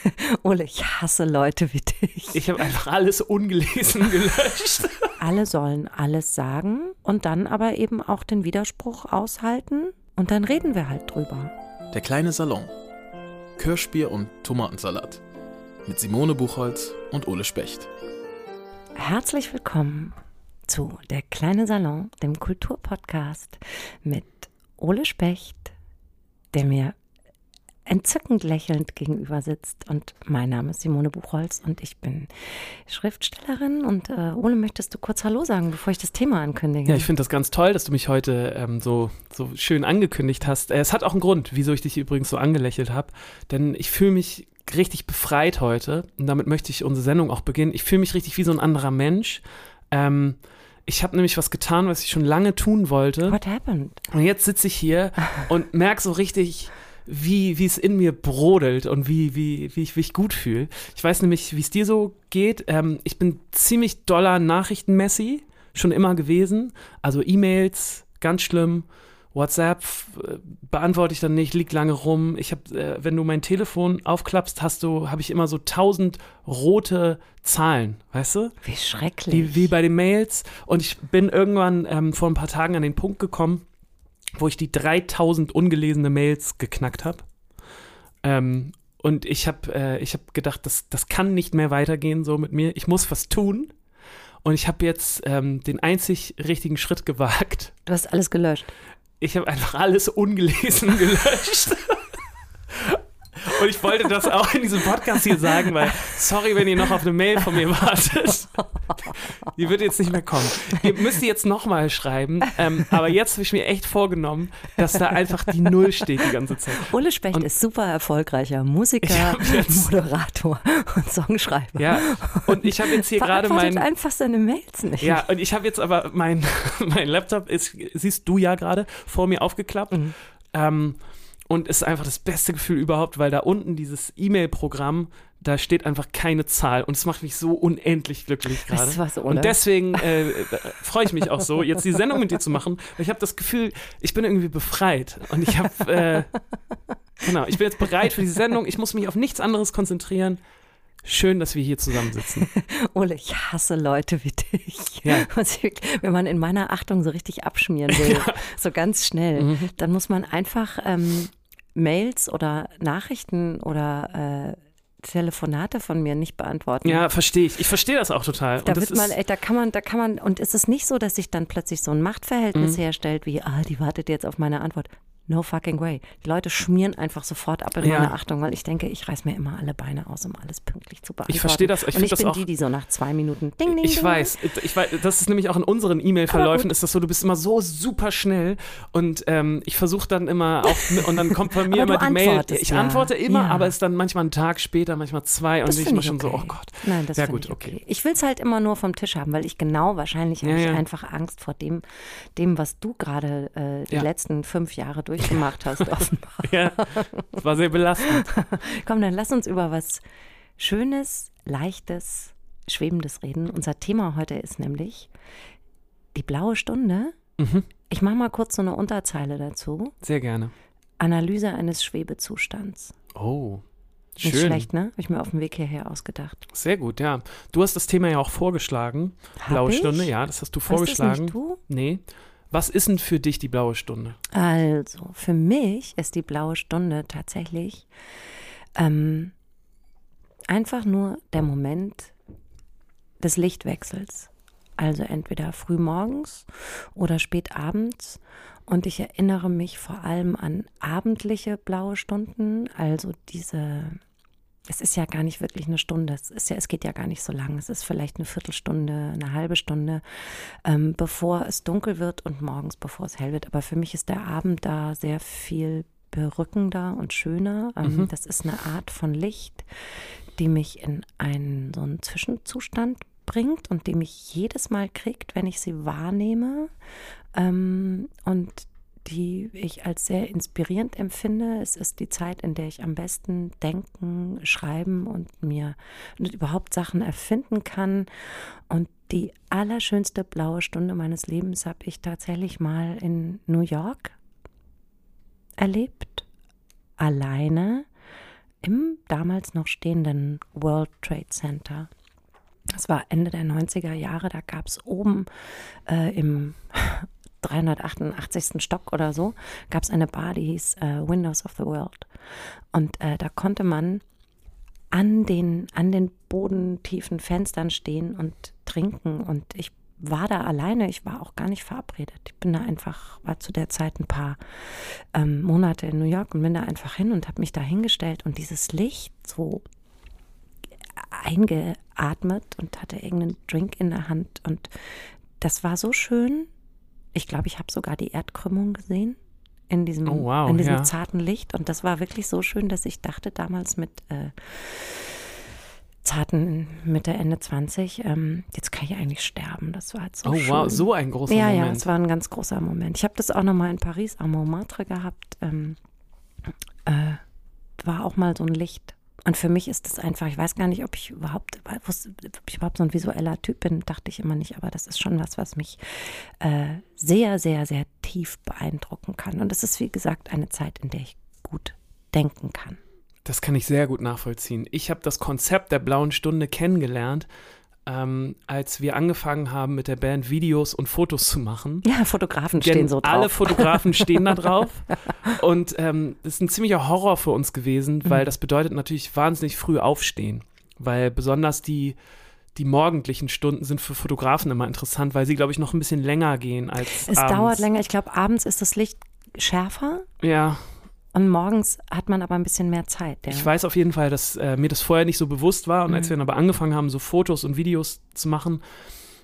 Ole, ich hasse Leute wie dich. Ich habe einfach alles ungelesen gelöscht. Alle sollen alles sagen und dann aber eben auch den Widerspruch aushalten und dann reden wir halt drüber. Der kleine Salon. Kirschbier und Tomatensalat. Mit Simone Buchholz und Ole Specht. Herzlich willkommen zu Der kleine Salon, dem Kulturpodcast mit Ole Specht, der mir entzückend lächelnd gegenüber sitzt. Und mein Name ist Simone Buchholz und ich bin Schriftstellerin. Und äh, Ole, möchtest du kurz Hallo sagen, bevor ich das Thema ankündige? Ja, ich finde das ganz toll, dass du mich heute ähm, so, so schön angekündigt hast. Äh, es hat auch einen Grund, wieso ich dich übrigens so angelächelt habe. Denn ich fühle mich richtig befreit heute. Und damit möchte ich unsere Sendung auch beginnen. Ich fühle mich richtig wie so ein anderer Mensch. Ähm, ich habe nämlich was getan, was ich schon lange tun wollte. What happened? Und jetzt sitze ich hier und merke so richtig, wie, wie es in mir brodelt und wie, wie, wie, ich, wie ich gut fühle. Ich weiß nämlich, wie es dir so geht. Ähm, ich bin ziemlich doller Nachrichtenmessi, schon immer gewesen. Also E-Mails, ganz schlimm. WhatsApp äh, beantworte ich dann nicht, liegt lange rum. Ich habe, äh, wenn du mein Telefon aufklappst, hast du, habe ich immer so tausend rote Zahlen, weißt du? Wie schrecklich. Wie, wie bei den Mails. Und ich bin irgendwann ähm, vor ein paar Tagen an den Punkt gekommen, wo ich die 3000 ungelesene Mails geknackt habe. Ähm, und ich habe äh, ich hab gedacht, das, das kann nicht mehr weitergehen so mit mir. Ich muss was tun. Und ich habe jetzt ähm, den einzig richtigen Schritt gewagt. Du hast alles gelöscht. Ich habe einfach alles ungelesen gelöscht. Und ich wollte das auch in diesem Podcast hier sagen, weil, sorry, wenn ihr noch auf eine Mail von mir wartet. Die wird jetzt nicht mehr kommen. Ihr müsst jetzt nochmal schreiben. Ähm, aber jetzt habe ich mir echt vorgenommen, dass da einfach die Null steht die ganze Zeit. Ole Specht Und- ist super erfolgreicher Musiker, Moderator und Songschreiber. Ja, und ich habe jetzt hier gerade mein. einfach seine Mails nicht. Ja, und ich habe jetzt aber mein, mein Laptop ist, siehst du ja gerade, vor mir aufgeklappt. Mhm. Ähm, und ist einfach das beste Gefühl überhaupt, weil da unten dieses E-Mail-Programm, da steht einfach keine Zahl und es macht mich so unendlich glücklich gerade. Ole? Und deswegen äh, äh, freue ich mich auch so, jetzt die Sendung mit dir zu machen, weil ich habe das Gefühl, ich bin irgendwie befreit und ich habe, äh, genau, ich bin jetzt bereit für die Sendung, ich muss mich auf nichts anderes konzentrieren. Schön, dass wir hier zusammensitzen. Ole, ich hasse Leute wie dich. Ja. Wenn man in meiner Achtung so richtig abschmieren will, so ganz schnell, Mhm. dann muss man einfach ähm, Mails oder Nachrichten oder äh, Telefonate von mir nicht beantworten. Ja, verstehe ich. Ich verstehe das auch total. Und Da wird man, ist, ey, da kann man, da kann man, und ist es nicht so, dass sich dann plötzlich so ein Mhm. Machtverhältnis herstellt, wie, ah, die wartet jetzt auf meine Antwort. No fucking way. Die Leute schmieren einfach sofort ab in Ja. meine Achtung, weil ich denke, ich reiß mir immer alle Beine aus, um alles pünktlich zu beantworten. Ich verstehe das. Ich und ich das bin auch- die, die so nach zwei Minuten ding, ding, ich ding. weiß, ich weiß, das ist nämlich auch in unseren E-Mail-Verläufen ist das so, du bist immer so super schnell und ähm, ich versuche dann immer auch, und dann kommt bei mir immer die Mail, ich ja. antworte immer, Ja. aber es ist dann manchmal einen Tag später, manchmal zwei und Das ich mache schon so, okay. oh Gott. Nein, das Ja, gut, ich okay. okay. Ich will es halt immer nur vom Tisch haben, weil ich genau wahrscheinlich habe ich einfach Angst vor dem, dem was du gerade äh, die letzten fünf Jahre durchgemacht hast, offenbar. Ja, das war sehr belastend. Komm, dann lass uns über was Schönes, Leichtes, Schwebendes reden. Unser Thema heute ist nämlich die blaue Stunde. Mhm, Ich mache mal kurz so eine Unterzeile dazu. sehr gerne. Analyse eines Schwebezustands. Oh, Nicht schön. schlecht, ne? Habe ich mir auf dem Weg hierher ausgedacht. Sehr gut, ja. Du hast das Thema ja auch vorgeschlagen. Hab blaue ich? Stunde, ja, das hast du Hast du's vorgeschlagen. nicht du? Nee. Was ist denn für dich die blaue Stunde? Also, für mich ist die blaue Stunde tatsächlich ähm, einfach nur der Moment des Lichtwechsels. Also entweder früh morgens oder spät abends. Und ich erinnere mich vor allem an abendliche blaue Stunden, also diese es ist ja gar nicht wirklich eine Stunde. Es ist ja, es geht ja gar nicht so lang. Es ist vielleicht eine Viertelstunde, eine halbe Stunde, ähm, bevor es dunkel wird und morgens, bevor es hell wird. Aber für mich ist der Abend da sehr viel berückender und schöner. Ähm, Mhm. Das ist eine Art von Licht, die mich in einen so einen Zwischenzustand bringt und die mich jedes Mal kriegt, wenn ich sie wahrnehme. Ähm, und die ich als sehr inspirierend empfinde. Es ist die Zeit, in der ich am besten denken, schreiben und mir überhaupt Sachen erfinden kann. Und die allerschönste blaue Stunde meines Lebens habe ich tatsächlich mal in New York erlebt, alleine im damals noch stehenden World Trade Center. Das war Ende der 90er Jahre, da gab es oben äh, im 388. Stock oder so, gab es eine Bar, die hieß äh, Windows of the World. Und äh, da konnte man an den, an den bodentiefen Fenstern stehen und trinken. Und ich war da alleine, ich war auch gar nicht verabredet. Ich bin da einfach, war zu der Zeit ein paar ähm, Monate in New York und bin da einfach hin und habe mich da hingestellt und dieses Licht so eingeatmet und hatte irgendeinen Drink in der Hand und das war so schön. Ich glaube, ich habe sogar die Erdkrümmung gesehen in diesem, Oh, wow, in diesem ja. zarten Licht und das war wirklich so schön, dass ich dachte damals mit äh, zarten Mitte, Ende 20, ähm, jetzt kann ich eigentlich sterben. Das war halt so Oh schön. wow, so ein großer Ja, ja, Moment. es war ein ganz großer Moment. Ich habe das auch nochmal in Paris am Montmartre gehabt. Ähm, äh, war auch mal so ein Licht. Und für mich ist das einfach, ich weiß gar nicht, ob ich überhaupt, wusste, ob ich überhaupt so ein visueller Typ bin, dachte ich immer nicht, aber das ist schon was, was mich äh, sehr, sehr, sehr tief beeindrucken kann. Und es ist, wie gesagt, eine Zeit, in der ich gut denken kann. Das kann ich sehr gut nachvollziehen. Ich habe das Konzept der blauen Stunde kennengelernt, ähm, als wir angefangen haben, mit der Band Videos und Fotos zu machen. Ja, Fotografen Gen- stehen so drauf. Alle Fotografen stehen da drauf. Und ähm, das ist ein ziemlicher Horror für uns gewesen, Mhm. weil das bedeutet natürlich wahnsinnig früh aufstehen. Weil besonders die, die morgendlichen Stunden sind für Fotografen immer interessant, weil sie, glaube ich, noch ein bisschen länger gehen als es abends. dauert länger. Ich glaube, abends ist das Licht schärfer Ja, und morgens hat man aber ein bisschen mehr Zeit. Ja. Ich weiß auf jeden Fall, dass äh, mir das vorher nicht so bewusst war. Und als wir dann aber angefangen haben, so Fotos und Videos zu machen,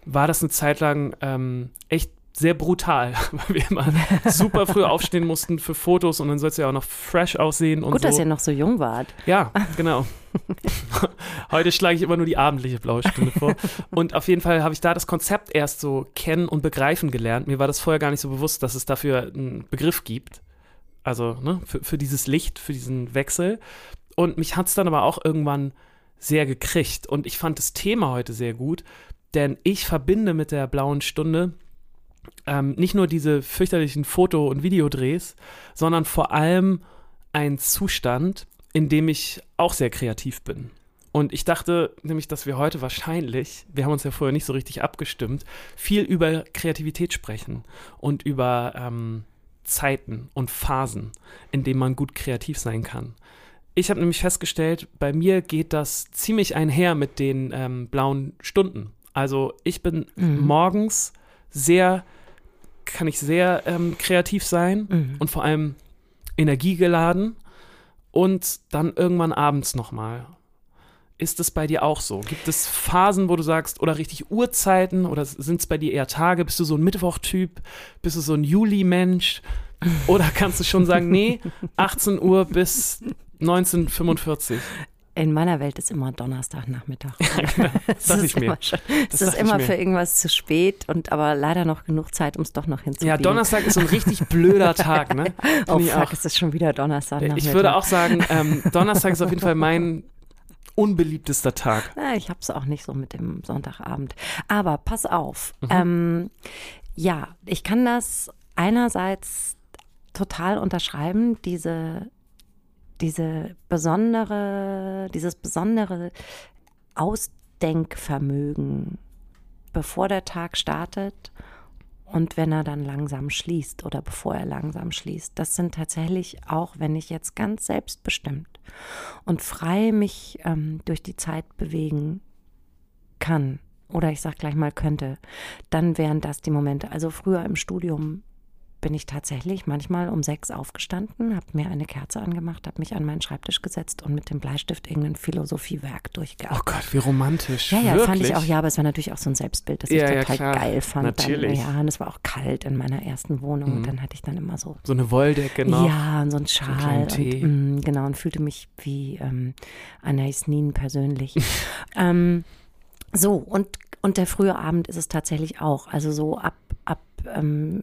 war das eine Zeit lang ähm, echt sehr brutal, weil wir immer super früh aufstehen mussten für Fotos und dann soll es ja auch noch fresh aussehen und Gut, so. dass ihr noch so jung wart. Ja, genau. Heute schlage ich immer nur die abendliche blaue Stunde vor. Und auf jeden Fall habe ich da das Konzept erst so kennen und begreifen gelernt. Mir war das vorher gar nicht so bewusst, dass es dafür einen Begriff gibt. Also ne, für, für dieses Licht, für diesen Wechsel. Und mich hat es dann aber auch irgendwann sehr gekriegt. Und ich fand das Thema heute sehr gut, denn ich verbinde mit der blauen Stunde ähm, nicht nur diese fürchterlichen Foto- und Videodrehs, sondern vor allem einen Zustand, in dem ich auch sehr kreativ bin. Und ich dachte nämlich, dass wir heute wahrscheinlich, wir haben uns ja vorher nicht so richtig abgestimmt, viel über Kreativität sprechen und über ähm, Zeiten und Phasen, in denen man gut kreativ sein kann. Ich habe nämlich festgestellt, bei mir geht das ziemlich einher mit den ähm, blauen Stunden. Also ich bin Mhm. morgens sehr, kann ich sehr ähm, kreativ sein Mhm. und vor allem energiegeladen und dann irgendwann abends nochmal. Ist es bei dir auch so? Gibt es Phasen, wo du sagst, oder richtig Uhrzeiten, oder sind es bei dir eher Tage? Bist du so ein Mittwochtyp? Bist du so ein Juli-Mensch? Oder kannst du schon sagen, nee, 18 Uhr bis 1945? In meiner Welt ist immer Donnerstagnachmittag. Es dachte ist ich mir. immer schon- Es Das ist dachte ich immer für irgendwas zu spät und aber leider noch genug Zeit, um es doch noch hinzubiegen. Ja, Donnerstag ist so ein richtig blöder Tag, ne? Oh fuck, auch. es ist schon wieder Donnerstagnachmittag. Ich würde auch sagen, ähm, Donnerstag ist auf jeden Fall mein unbeliebtester Tag. Ich habe es auch nicht so mit dem Sonntagabend. Aber pass auf. Mhm. Ähm, ja, ich kann das einerseits total unterschreiben, diese, diese besondere, dieses besondere Ausdenkvermögen, bevor der Tag startet und wenn er dann langsam schließt oder bevor er langsam schließt. Das sind tatsächlich auch, wenn ich jetzt ganz selbstbestimmt und frei mich ähm, durch die Zeit bewegen kann oder ich sag gleich mal könnte, dann wären das die Momente. Also früher im Studium bin ich tatsächlich manchmal um sechs aufgestanden, habe mir eine Kerze angemacht, habe mich an meinen Schreibtisch gesetzt und mit dem Bleistift irgendein Philosophiewerk Oh durchgearbeitet. Gott, wie romantisch. Ja, ja, Wirklich? fand ich auch, ja, aber es war natürlich auch so ein Selbstbild, das ich Ja, ja, total klar. geil fand. Natürlich. Dann, ja, und es war auch kalt in meiner ersten Wohnung Mhm. und dann hatte ich dann immer so So eine Wolldecke noch. ja, und so ein Schal. Tee. Und, mh, genau, und fühlte mich wie ähm, Anais Nin persönlich. ähm, so, und, und der frühe Abend ist es tatsächlich auch. Also so ab, ab ähm,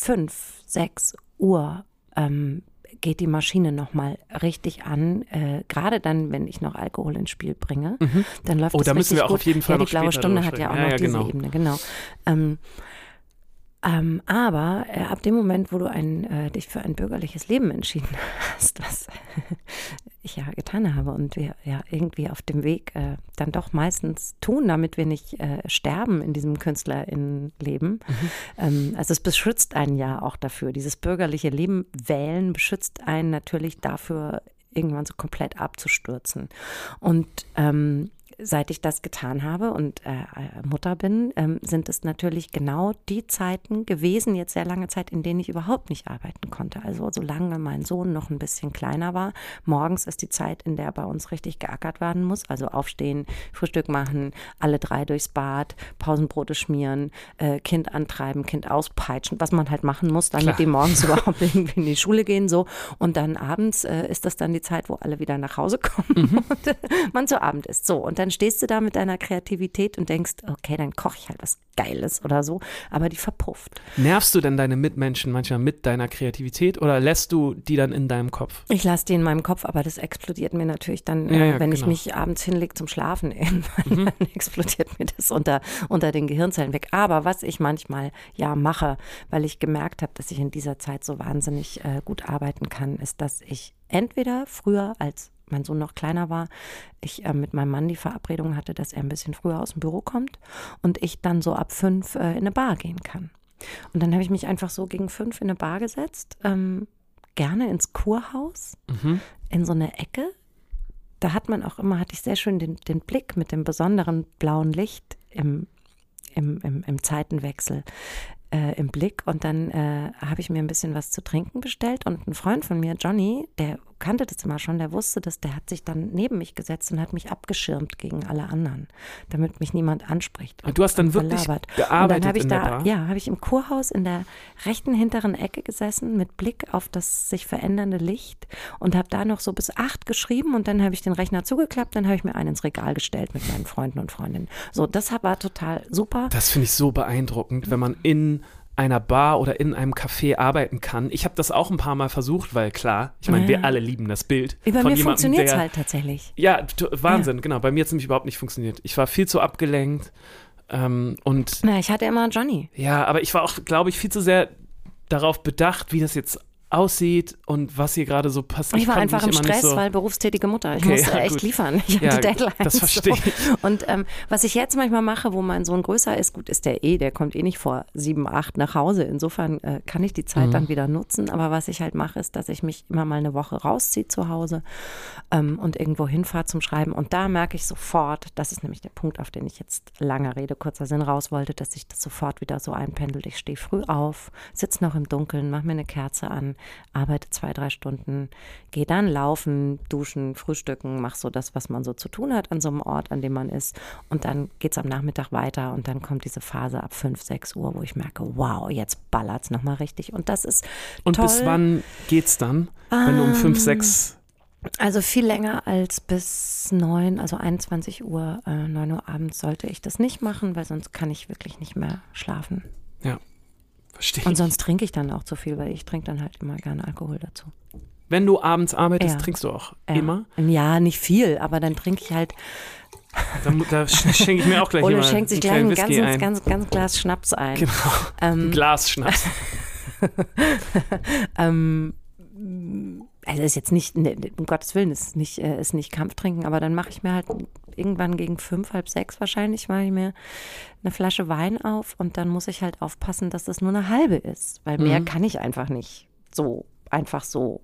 fünf, sechs Uhr ähm, geht die Maschine nochmal richtig an. Äh, Gerade dann, wenn ich noch Alkohol ins Spiel bringe, dann läuft Oh, es da müssen richtig wir auch gut. auf jeden Fall ja, die blaue Stunde hat ja auch sprechen. noch Ja, ja, diese genau. Ebene, genau. Ähm, ähm, aber äh, ab dem Moment, wo du ein, äh, dich für ein bürgerliches Leben entschieden hast, was ich ja getan habe und wir ja irgendwie auf dem Weg äh, dann doch meistens tun, damit wir nicht äh, sterben in diesem Künstlerinnenleben. Mhm. Ähm, also es beschützt einen ja auch dafür. Dieses bürgerliche Leben wählen beschützt einen natürlich dafür, irgendwann so komplett abzustürzen. Und ähm, seit ich das getan habe und äh, äh, Mutter bin, ähm, sind es natürlich genau die Zeiten gewesen, jetzt sehr lange Zeit, in denen ich überhaupt nicht arbeiten konnte. Also solange mein Sohn noch ein bisschen kleiner war. Morgens ist die Zeit, in der bei uns richtig geackert werden muss. Also aufstehen, Frühstück machen, alle drei durchs Bad, Pausenbrote schmieren, äh, Kind antreiben, Kind auspeitschen, was man halt machen muss, damit Klar. die morgens überhaupt irgendwie in die Schule gehen. so. Und dann abends äh, ist das dann die Zeit, wo alle wieder nach Hause kommen mhm. und man zu Abend ist. So, und dann dann stehst du da mit deiner Kreativität und denkst, okay, dann koche ich halt was Geiles oder so, aber die verpufft. Nervst du denn deine Mitmenschen manchmal mit deiner Kreativität oder lässt du die dann in deinem Kopf? Ich lasse die in meinem Kopf, aber das explodiert mir natürlich dann, ja, ja, wenn genau. ich mich abends hinlege zum Schlafen, irgendwann mhm. dann explodiert mir das unter, unter den Gehirnzellen weg. Aber was ich manchmal ja mache, weil ich gemerkt habe, dass ich in dieser Zeit so wahnsinnig äh, gut arbeiten kann, ist, dass ich entweder früher als mein Sohn noch kleiner war, ich äh, mit meinem Mann die Verabredung hatte, dass er ein bisschen früher aus dem Büro kommt und ich dann so ab fünf äh, in eine Bar gehen kann. Und dann habe ich mich einfach so gegen fünf in eine Bar gesetzt, ähm, gerne ins Kurhaus, mhm. in so eine Ecke. Da hat man auch immer, hatte ich sehr schön den, den Blick mit dem besonderen blauen Licht im, im, im, im Zeitenwechsel äh, im Blick und dann äh, habe ich mir ein bisschen was zu trinken bestellt und ein Freund von mir, Johnny, der kannte das immer schon, der wusste das, der hat sich dann neben mich gesetzt und hat mich abgeschirmt gegen alle anderen, damit mich niemand anspricht. Und, du hast dann wirklich verlabert. gearbeitet und dann ich in da, der Bar? Ja, habe ich im Kurhaus in der rechten hinteren Ecke gesessen mit Blick auf das sich verändernde Licht und habe da noch so bis acht geschrieben und dann habe ich den Rechner zugeklappt, dann habe ich mir einen ins Regal gestellt mit meinen Freunden und Freundinnen. So, das war total super. Das finde ich so beeindruckend, wenn man in einer Bar oder in einem Café arbeiten kann. Ich habe das auch ein paar Mal versucht, weil klar, ich meine, ja. wir alle lieben das Bild. Bei mir funktioniert es halt tatsächlich. Ja, Wahnsinn, ja. genau. Bei mir hat es nämlich überhaupt nicht funktioniert. Ich war viel zu abgelenkt. Ähm, und Na, ich hatte immer Johnny. Ja, aber ich war auch, glaube ich, viel zu sehr darauf bedacht, wie das jetzt aussieht und was hier gerade so passiert. Ich war einfach im Stress, so weil berufstätige Mutter. Ich okay, musste ja, echt gut. liefern. Ich hatte ja, Deadlines. Das verstehe ich. Und ähm, was ich jetzt manchmal mache, wo mein Sohn größer ist, gut, ist der eh, der kommt eh nicht vor sieben, acht nach Hause. Insofern äh, kann ich die Zeit mhm. dann wieder nutzen. Aber was ich halt mache, ist, dass ich mich immer mal eine Woche rausziehe zu Hause ähm, und irgendwo hinfahre zum Schreiben. Und da merke ich sofort, das ist nämlich der Punkt, auf den ich jetzt lange Rede, kurzer Sinn raus wollte, dass sich das sofort wieder so einpendelt. Ich stehe früh auf, sitze noch im Dunkeln, mache mir eine Kerze an, arbeite zwei, drei Stunden, gehe dann laufen, duschen, frühstücken, mache so das, was man so zu tun hat an so einem Ort, an dem man ist. Und dann geht es am Nachmittag weiter und dann kommt diese Phase ab 5, 6 Uhr, wo ich merke, wow, jetzt ballert es nochmal richtig. Und das ist Und toll. bis wann geht's dann, wenn du um 5, 6 also viel länger als bis 9, also 21 Uhr, äh, 9 Uhr abends sollte ich das nicht machen, weil sonst kann ich wirklich nicht mehr schlafen. Ja. Verstehe. Und sonst trinke ich dann auch zu viel, weil ich trinke dann halt immer gerne Alkohol dazu. Wenn du abends arbeitest, ja. trinkst du auch ja. immer? Ja, nicht viel, aber dann trinke ich halt. Da, da schenke ich mir auch gleich Oder schenkt sich gleich ein ganzes, ein. ganz, ganz Glas Schnaps ein. Genau. Ähm, Glas Schnaps. ähm, also ist jetzt nicht, ne, um Gottes Willen, ist nicht, äh, ist nicht Kampftrinken, aber dann mache ich mir halt irgendwann gegen fünf, halb sechs wahrscheinlich, mache ich mir eine Flasche Wein auf und dann muss ich halt aufpassen, dass das nur eine halbe ist, weil mehr mhm. kann ich einfach nicht so, einfach so.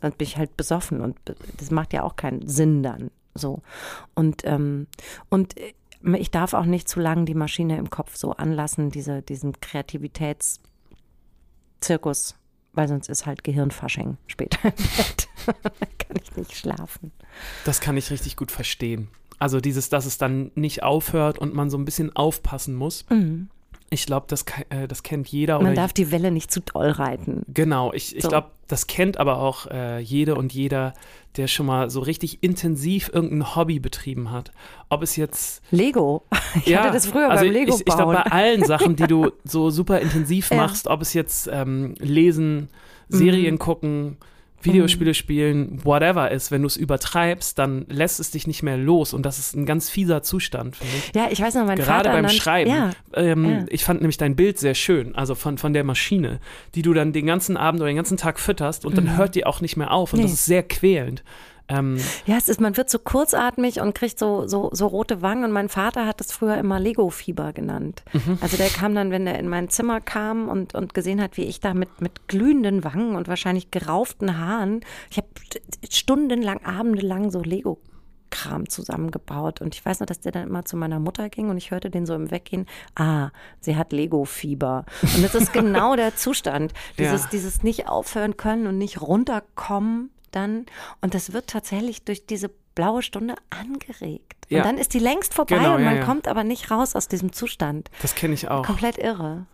Dann bin ich halt besoffen und das macht ja auch keinen Sinn dann. So. Und, ähm, und ich darf auch nicht zu lange die Maschine im Kopf so anlassen, diese, diesen Kreativitätszirkus weil sonst ist halt Gehirnfasching später im Bett. dann kann ich nicht schlafen. Das kann ich richtig gut verstehen. Also dieses, dass es dann nicht aufhört und man so ein bisschen aufpassen muss. Mhm. Ich glaube, das, äh, das kennt jeder. Man darf die Welle nicht zu doll reiten. Genau, ich, ich so. glaube, das kennt aber auch äh, jede und jeder, der schon mal so richtig intensiv irgendein Hobby betrieben hat. Ob es jetzt. Lego. Ich ja, hatte das früher also beim Lego. Ich, ich glaube, bei allen Sachen, die du so super intensiv machst, ja. ob es jetzt ähm, Lesen, Serien mhm. gucken, Videospiele mhm. spielen, whatever ist, wenn du es übertreibst, dann lässt es dich nicht mehr los und das ist ein ganz fieser Zustand, finde ich. Ja, ich weiß noch, mein Gerade Vater beim dann, Schreiben. Ja, ähm, ja. Ich fand nämlich dein Bild sehr schön, also von, von der Maschine, die du dann den ganzen Abend oder den ganzen Tag fütterst und mhm. dann hört die auch nicht mehr auf und nee. das ist sehr quälend. Ähm, ja, es ist, man wird so kurzatmig und kriegt so, so, so rote Wangen. Und mein Vater hat das früher immer Lego-Fieber genannt. Mhm. Also der kam dann, wenn er in mein Zimmer kam und, und gesehen hat, wie ich da mit, mit glühenden Wangen und wahrscheinlich gerauften Haaren, ich habe stundenlang, abendelang so Lego Kram zusammengebaut. Und ich weiß noch, dass der dann immer zu meiner Mutter ging und ich hörte den so im Weggehen, ah, sie hat Lego-Fieber. Und das ist genau der Zustand. Dieses, ja. dieses nicht aufhören können und nicht runterkommen dann. Und das wird tatsächlich durch diese blaue Stunde angeregt. Ja. Und dann ist die längst vorbei genau, und man ja, kommt aber nicht raus aus diesem Zustand. Das kenne ich auch. Komplett irre.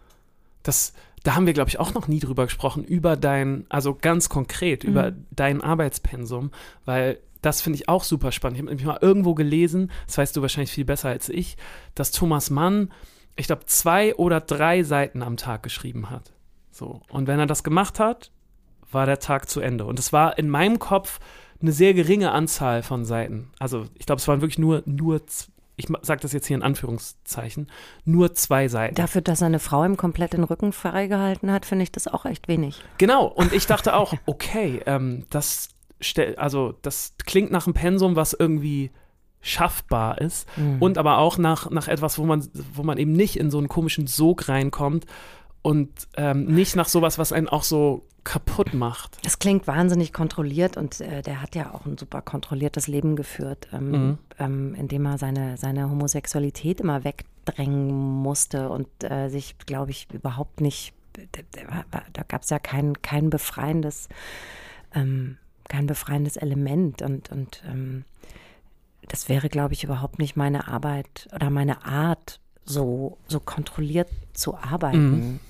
Das, da haben wir, glaube ich, auch noch nie drüber gesprochen, über dein, also ganz konkret, mhm. über dein Arbeitspensum, weil das finde ich auch super spannend. Ich habe nämlich mal irgendwo gelesen, das weißt du wahrscheinlich viel besser als ich, dass Thomas Mann, ich glaube, zwei oder drei Seiten am Tag geschrieben hat. So. Und wenn er das gemacht hat, war der Tag zu Ende. Und es war in meinem Kopf eine sehr geringe Anzahl von Seiten. Also ich glaube, es waren wirklich nur, nur ich sage das jetzt hier in Anführungszeichen, nur zwei Seiten. Dafür, dass eine Frau ihm komplett den Rücken freigehalten hat, finde ich das auch echt wenig. Genau, und ich dachte auch, okay, ähm, das, also das klingt nach einem Pensum, was irgendwie schaffbar ist mhm. und aber auch nach, nach etwas, wo man, wo man eben nicht in so einen komischen Sog reinkommt und ähm, nicht nach sowas, was einen auch so kaputt macht. Das klingt wahnsinnig kontrolliert und äh, der hat ja auch ein super kontrolliertes Leben geführt, ähm, mhm. ähm, indem er seine, seine Homosexualität immer wegdrängen musste und äh, sich, glaube ich, überhaupt nicht, da, gab es ja kein, kein befreiendes ähm, kein befreiendes Element und, und ähm, das wäre, glaube ich, überhaupt nicht meine Arbeit oder meine Art, so, so kontrolliert zu arbeiten. Mhm.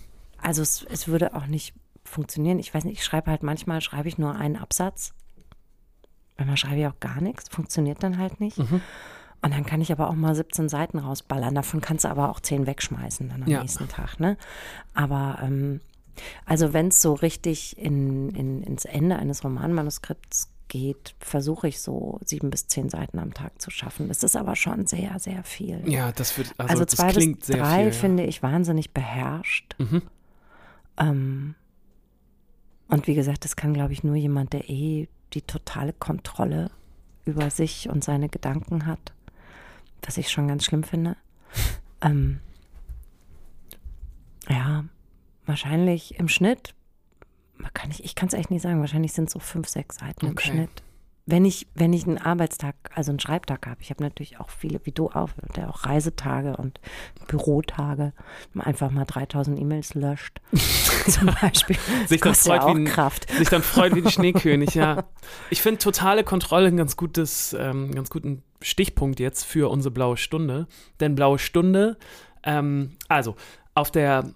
Also es, es würde auch nicht funktionieren. Ich weiß nicht, ich schreibe halt manchmal, schreibe ich nur einen Absatz. Manchmal schreibe ich auch gar nichts, funktioniert dann halt nicht. Mhm. Und dann kann ich aber auch mal 17 Seiten rausballern. Davon kannst du aber auch 10 wegschmeißen dann am ja. nächsten Tag. Ne? Aber ähm, also wenn es so richtig in, in, ins Ende eines Romanmanuskripts geht, versuche ich so sieben bis zehn Seiten am Tag zu schaffen. Das ist aber schon sehr, sehr viel. Ja, das wird also, also zwei bis drei viel, ja. finde ich wahnsinnig beherrscht. Mhm. Ähm, und wie gesagt, das kann, glaube ich, nur jemand, der eh die totale Kontrolle über sich und seine Gedanken hat, was ich schon ganz schlimm finde. ähm, ja, wahrscheinlich im Schnitt, kann ich, ich kann es echt nicht sagen, wahrscheinlich sind es so fünf, sechs Seiten okay. im Schnitt. Wenn ich, wenn ich einen Arbeitstag, also einen Schreibtag habe, ich habe natürlich auch viele, wie du auch, der auch Reisetage und Bürotage, einfach mal 3000 E-Mails löscht, zum Beispiel. sich, dann freut, ja wie ein, Kraft. sich dann freut wie ein Schneekönig, ja. Ich finde totale Kontrolle ein ganz gutes, ähm, ganz guten Stichpunkt jetzt für unsere blaue Stunde. Denn blaue Stunde, ähm, also auf der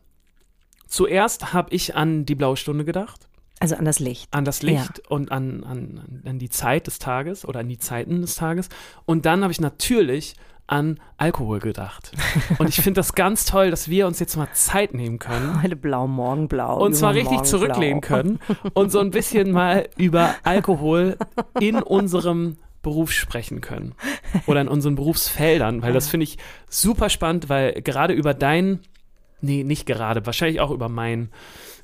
Zuerst habe ich an die blaue Stunde gedacht. Also an das Licht. An das Licht ja. und an, an, an die Zeit des Tages oder an die Zeiten des Tages. Und dann habe ich natürlich an Alkohol gedacht. Und ich finde das ganz toll, dass wir uns jetzt mal Zeit nehmen können. Heute blau, morgen blau. Und zwar richtig zurücklehnen blau. können und so ein bisschen mal über Alkohol in unserem Beruf sprechen können. Oder in unseren Berufsfeldern, weil das finde ich super spannend, weil gerade über dein nee, nicht gerade, wahrscheinlich auch über mein,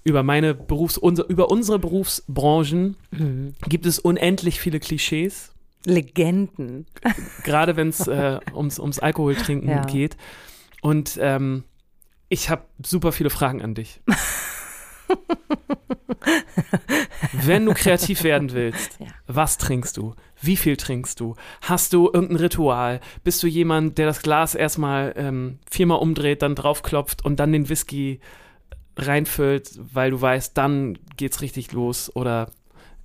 über meine Berufs, unser, über unsere Berufsbranchen mhm. gibt es unendlich viele Klischees. Legenden. Gerade wenn es äh, ums, ums Alkoholtrinken ja. geht. Und ähm, ich habe super viele Fragen an dich. Wenn du kreativ werden willst, ja. was trinkst du? Wie viel trinkst du? Hast du irgendein Ritual? Bist du jemand, der das Glas erstmal ähm, viermal umdreht, dann draufklopft und dann den Whisky reinfüllt, weil du weißt, dann geht's richtig los? Oder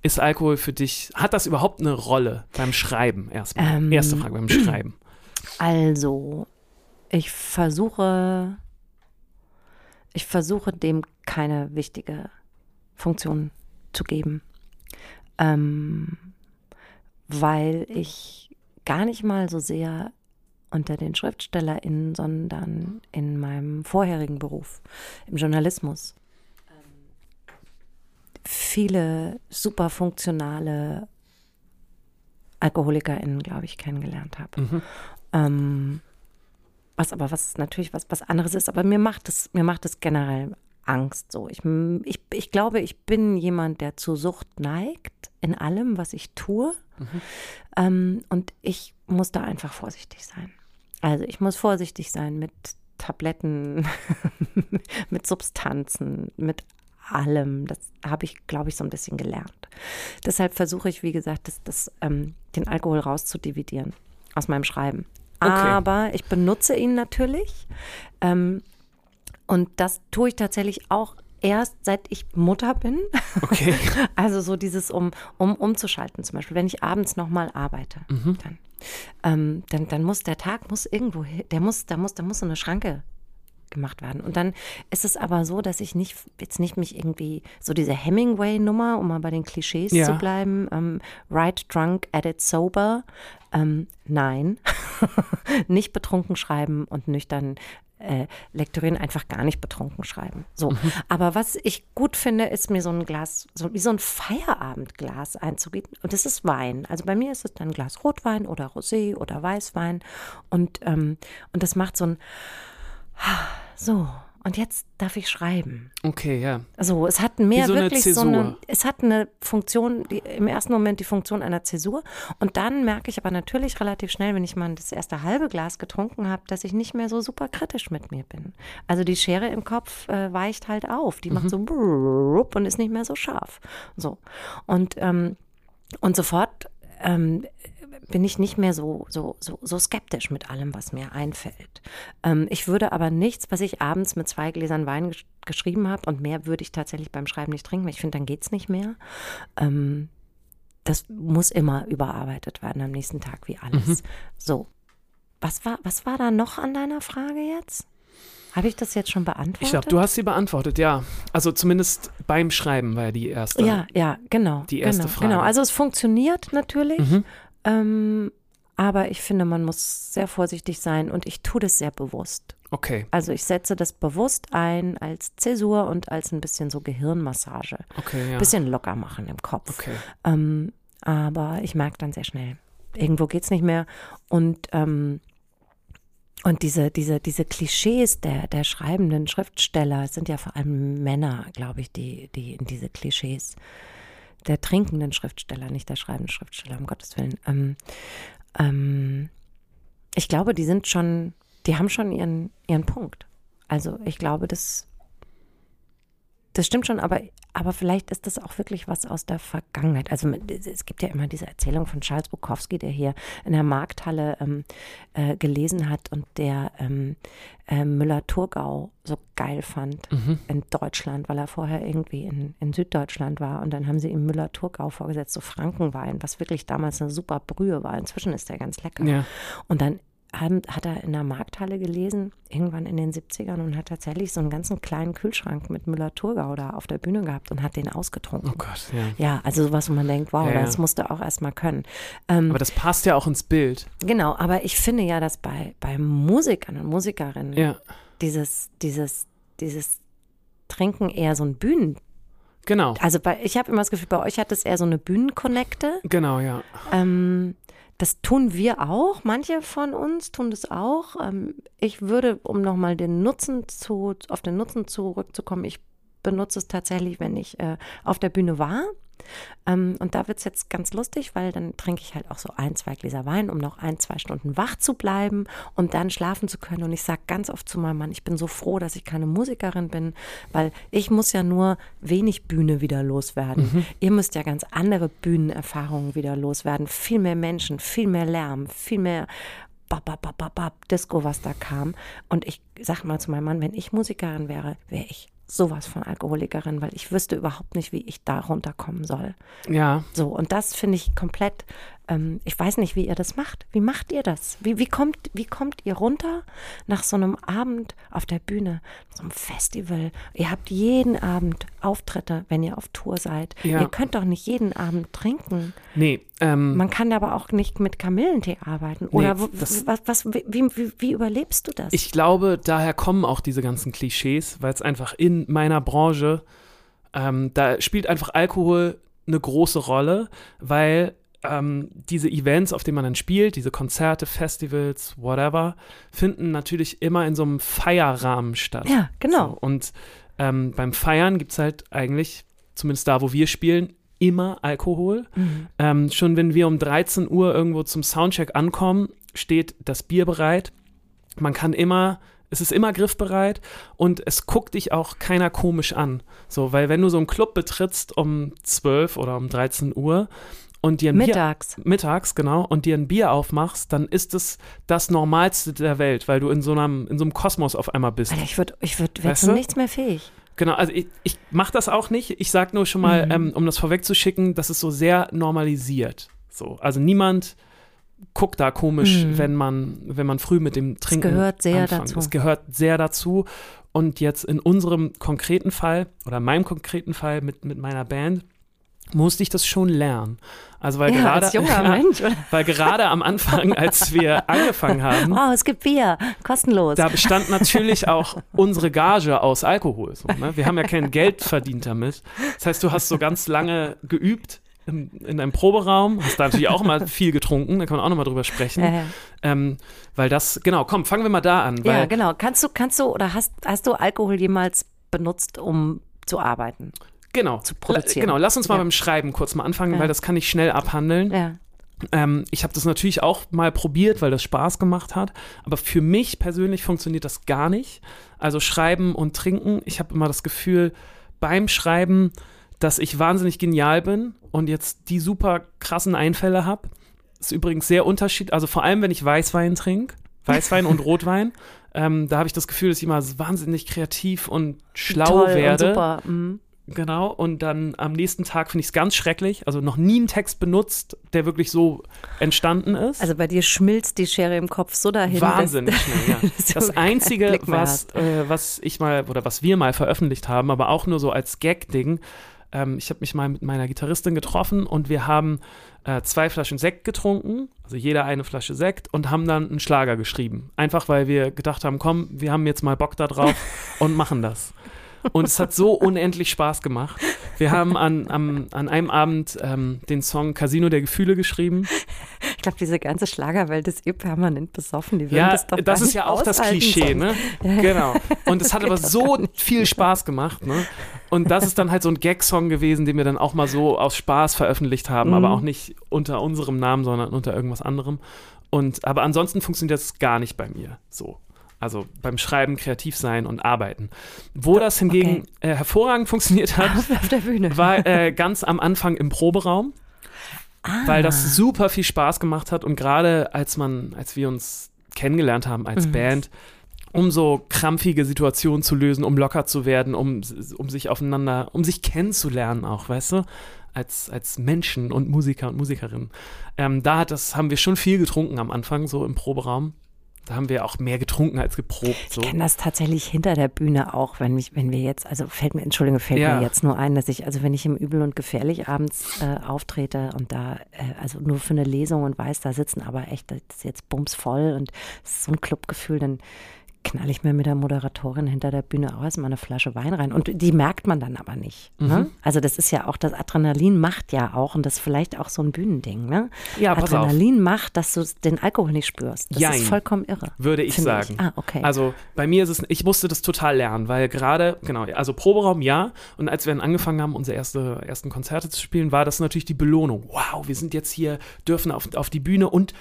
ist Alkohol für dich, hat das überhaupt eine Rolle beim Schreiben erstmal? Ähm, Erste Frage beim Schreiben. Also, ich versuche, ich versuche dem keine wichtige Funktion zu geben. Ähm, weil ich gar nicht mal so sehr unter den SchriftstellerInnen, sondern in meinem vorherigen Beruf, im Journalismus, viele super funktionale AlkoholikerInnen, glaube ich, kennengelernt habe. Mhm. Ähm, was aber was natürlich was, was anderes ist, aber mir macht es, mir macht es generell Angst so. Ich, ich, ich glaube, ich bin jemand, der zur Sucht neigt in allem, was ich tue. Mhm. Ähm, und ich muss da einfach vorsichtig sein. Also ich muss vorsichtig sein mit Tabletten, mit Substanzen, mit allem. Das habe ich, glaube ich, so ein bisschen gelernt. Deshalb versuche ich, wie gesagt, das, das, ähm, den Alkohol rauszudividieren aus meinem Schreiben. Okay. Aber ich benutze ihn natürlich. Ähm, und das tue ich tatsächlich auch erst seit ich Mutter bin. Okay. Also so dieses, um, um umzuschalten zum Beispiel, wenn ich abends nochmal arbeite, mhm. dann, ähm, dann, dann muss der Tag muss irgendwo, der muss, da muss, da muss so eine Schranke gemacht werden. Und dann ist es aber so, dass ich nicht jetzt nicht mich irgendwie so diese Hemingway-Nummer, um mal bei den Klischees ja. zu bleiben, ähm, right drunk, edit sober, ähm, nein, nicht betrunken schreiben und nüchtern äh, lektorieren, einfach gar nicht betrunken schreiben. So. Mhm. Aber was ich gut finde, ist mir so ein Glas, so wie so ein Feierabendglas einzugeben. Und das ist Wein. Also bei mir ist es dann ein Glas Rotwein oder Rosé oder Weißwein. Und, ähm, und das macht so ein so, und jetzt darf ich schreiben. Okay, ja. Also es hat mehr so wirklich eine so eine, es hat eine Funktion, die, im ersten Moment die Funktion einer Zäsur. Und dann merke ich aber natürlich relativ schnell, wenn ich mal das erste halbe Glas getrunken habe, dass ich nicht mehr so super kritisch mit mir bin. Also die Schere im Kopf äh, weicht halt auf. Die mhm. macht so und ist nicht mehr so scharf. So. Und, ähm, und sofort ähm, bin ich nicht mehr so, so, so, so skeptisch mit allem, was mir einfällt. Ähm, ich würde aber nichts, was ich abends mit zwei Gläsern Wein gesch geschrieben habe, und mehr würde ich tatsächlich beim Schreiben nicht trinken, weil ich finde, dann geht es nicht mehr. Ähm, das muss immer überarbeitet werden am nächsten Tag, wie alles. Mhm. So. Was war, was war da noch an deiner Frage jetzt? Habe ich das jetzt schon beantwortet? Ich glaube, du hast sie beantwortet, ja. Also zumindest beim Schreiben war ja die erste. Ja, ja, genau. Die erste genau, Frage. Genau, also es funktioniert natürlich. Mhm. Ähm, aber ich finde, man muss sehr vorsichtig sein und ich tue das sehr bewusst. Okay. Also ich setze das bewusst ein als Zäsur und als ein bisschen so Gehirnmassage. Okay, ja. Bisschen locker machen im Kopf. Okay. Ähm, aber ich merke dann sehr schnell, irgendwo geht es nicht mehr. Und, ähm, und diese, diese, diese Klischees der, der schreibenden Schriftsteller sind ja vor allem Männer, glaube ich, die, die in diese Klischees der trinkenden Schriftsteller, nicht der schreibenden Schriftsteller, um Gottes Willen. Ähm, ähm, ich glaube, die sind schon, die haben schon ihren, ihren Punkt. Also ich glaube, das das stimmt schon, aber, aber vielleicht ist das auch wirklich was aus der Vergangenheit. Also es gibt ja immer diese Erzählung von Charles Bukowski, der hier in der Markthalle ähm, äh, gelesen hat und der ähm, äh, Müller-Thurgau so geil fand mhm. in Deutschland, weil er vorher irgendwie in, in Süddeutschland war. Und dann haben sie ihm Müller-Thurgau vorgesetzt, so Frankenwein, was wirklich damals eine super Brühe war. Inzwischen ist der ganz lecker. Ja. Und dann hat er in der Markthalle gelesen, irgendwann in den 70ern und hat tatsächlich so einen ganzen kleinen Kühlschrank mit Müller-Thurgau da auf der Bühne gehabt und hat den ausgetrunken. Oh Gott, ja. Ja, also sowas, wo man denkt, wow, ja, das ja. musst du auch erstmal können. Ähm, aber das passt ja auch ins Bild. Genau, aber ich finde ja, dass bei, bei Musikern und Musikerinnen ja. dieses, dieses, dieses Trinken eher so ein Bühnen Genau. Also bei, ich habe immer das Gefühl, bei euch hat es eher so eine Bühnenkonnekte. Genau, ja. Ähm, das tun wir auch, manche von uns tun das auch. Ähm, ich würde, um nochmal den Nutzen zu, auf den Nutzen zurückzukommen, ich benutze es tatsächlich, wenn ich äh, auf der Bühne war. Ähm, und da wird es jetzt ganz lustig, weil dann trinke ich halt auch so ein, zwei Gläser Wein, um noch ein, zwei Stunden wach zu bleiben und dann schlafen zu können. Und ich sage ganz oft zu meinem Mann, ich bin so froh, dass ich keine Musikerin bin, weil ich muss ja nur wenig Bühne wieder loswerden. Mhm. Ihr müsst ja ganz andere Bühnenerfahrungen wieder loswerden. Viel mehr Menschen, viel mehr Lärm, viel mehr Disco, was da kam. Und ich sage mal zu meinem Mann, wenn ich Musikerin wäre, wäre ich sowas von Alkoholikerin, weil ich wüsste überhaupt nicht, wie ich da runterkommen soll. Ja. So, und das finde ich komplett, ähm, ich weiß nicht, wie ihr das macht. Wie macht ihr das? Wie, wie, kommt, wie kommt ihr runter nach so einem Abend auf der Bühne, so einem Festival? Ihr habt jeden Abend Auftritte, wenn ihr auf Tour seid. Ja. Ihr könnt doch nicht jeden Abend trinken. Nee. Ähm, Man kann aber auch nicht mit Kamillentee arbeiten. Oder nee, was, was, wie, wie, wie überlebst du das? Ich glaube, daher kommen auch diese ganzen Klischees, weil es einfach in meiner Branche, ähm, da spielt einfach Alkohol eine große Rolle, weil ähm, diese Events, auf denen man dann spielt, diese Konzerte, Festivals, whatever, finden natürlich immer in so einem Feierrahmen statt. Ja, genau. So, und ähm, beim Feiern gibt es halt eigentlich, zumindest da, wo wir spielen, immer Alkohol. Mhm. Ähm, schon wenn wir um 13 Uhr irgendwo zum Soundcheck ankommen, steht das Bier bereit. Man kann immer, es ist immer griffbereit und es guckt dich auch keiner komisch an. So, weil wenn du so einen Club betrittst um 12 oder um 13 Uhr und dir ein Bier Mittags. mittags, genau, und dir ein Bier aufmachst, dann ist es das Normalste der Welt, weil du in so einem, in so einem Kosmos auf einmal bist. Alter, ich würde ich würd, werd Weißt zu du? nichts mehr fähig. Genau, also ich, ich mache das auch nicht. Ich sage nur schon mal, Mhm. ähm, um das vorwegzuschicken, das ist so sehr normalisiert. So, also niemand guckt da komisch, Mhm. wenn man wenn man früh mit dem Trinken gehört sehr anfängt. dazu. Es gehört sehr dazu. Und jetzt in unserem konkreten Fall oder meinem konkreten Fall mit mit meiner Band musste ich das schon lernen. Also weil ja, gerade ja, Mensch. Weil gerade am Anfang, als wir angefangen haben, Oh, es gibt Bier, kostenlos. da bestand natürlich auch unsere Gage aus Alkohol. So, ne? Wir haben ja kein Geld verdient damit. Das heißt, du hast so ganz lange geübt in, in einem Proberaum, hast da natürlich auch mal viel getrunken, da kann man auch nochmal drüber sprechen. Äh, Ähm, weil das, genau, komm, fangen wir mal da an. Ja, genau. Kannst du, kannst du oder hast, hast du Alkohol jemals benutzt, um zu arbeiten? Genau, zu produzieren. Genau, lass uns mal Ja. beim Schreiben kurz mal anfangen, Ja. weil das kann ich schnell abhandeln. Ja. Ähm, ich habe das natürlich auch mal probiert, weil das Spaß gemacht hat. Aber für mich persönlich funktioniert das gar nicht. Also Schreiben und Trinken. Ich habe immer das Gefühl beim Schreiben, dass ich wahnsinnig genial bin und jetzt die super krassen Einfälle habe. Ist übrigens sehr unterschiedlich. Also vor allem, wenn ich Weißwein trinke. Weißwein und Rotwein. Ähm, da habe ich das Gefühl, dass ich immer wahnsinnig kreativ und schlau Toll werde. Und super. Mhm. Genau, und dann am nächsten Tag finde ich es ganz schrecklich. Also noch nie einen Text benutzt, der wirklich so entstanden ist. Also bei dir schmilzt die Schere im Kopf so dahin. Wahnsinnig schnell, ja. Das Einzige, was, äh, was ich mal, oder was wir mal veröffentlicht haben, aber auch nur so als Gag-Ding, ähm, ich habe mich mal mit meiner Gitarristin getroffen und wir haben äh, zwei Flaschen Sekt getrunken, also jeder eine Flasche Sekt und haben dann einen Schlager geschrieben. Einfach weil wir gedacht haben, komm, wir haben jetzt mal Bock da drauf und machen das. Und es hat so unendlich Spaß gemacht. Wir haben an, am, an einem Abend ähm, den Song Casino der Gefühle geschrieben. Ich glaube, diese ganze Schlagerwelt ist eh permanent besoffen. Die Ja, das doch das, ist ja auch das Klischee, ne? Genau. Und es hat aber so viel Spaß gemacht, ne? Und das ist dann halt so ein Gag-Song gewesen, den wir dann auch mal so aus Spaß veröffentlicht haben, Mhm. aber auch nicht unter unserem Namen, sondern unter irgendwas anderem. Und aber ansonsten funktioniert das gar nicht bei mir so. Also beim Schreiben, kreativ sein und arbeiten. Wo das hingegen äh, hervorragend funktioniert hat, war äh, ganz am Anfang im Proberaum ah. weil das super viel Spaß gemacht hat und gerade als man, als wir uns kennengelernt haben als Mhm. Band, um so krampfige Situationen zu lösen, um locker zu werden, um, um sich aufeinander, um sich kennenzulernen auch, weißt du, als, als Menschen und Musiker und Musikerinnen. Ähm, da hat das, haben wir schon viel getrunken am Anfang, so im Proberaum. Da haben wir auch mehr getrunken als geprobt. So. Ich kenne das tatsächlich hinter der Bühne auch, wenn mich, wenn wir jetzt, also fällt mir, Entschuldigung, fällt Ja. mir jetzt nur ein, dass ich, also wenn ich im Übel und Gefährlich abends äh, auftrete und da, äh, also nur für eine Lesung und weiß, da sitzen aber echt, das ist jetzt bumsvoll und es ist so ein Clubgefühl, dann knall ich mir mit der Moderatorin hinter der Bühne auch erstmal eine Flasche Wein rein. Und die merkt man dann aber nicht. Ne? Mhm. Also das ist ja auch, das Adrenalin macht ja auch, und das ist vielleicht auch so ein Bühnending, ne? Ja. Adrenalin macht, dass du den Alkohol nicht spürst. Das Jein. ist vollkommen irre. würde ich sagen. Ah, okay. Also bei mir ist es, ich musste das total lernen, weil gerade, genau, also Proberaum ja. Und als wir dann angefangen haben, unsere erste, ersten Konzerte zu spielen, war das natürlich die Belohnung. Wow, wir sind jetzt hier, dürfen auf, auf die Bühne und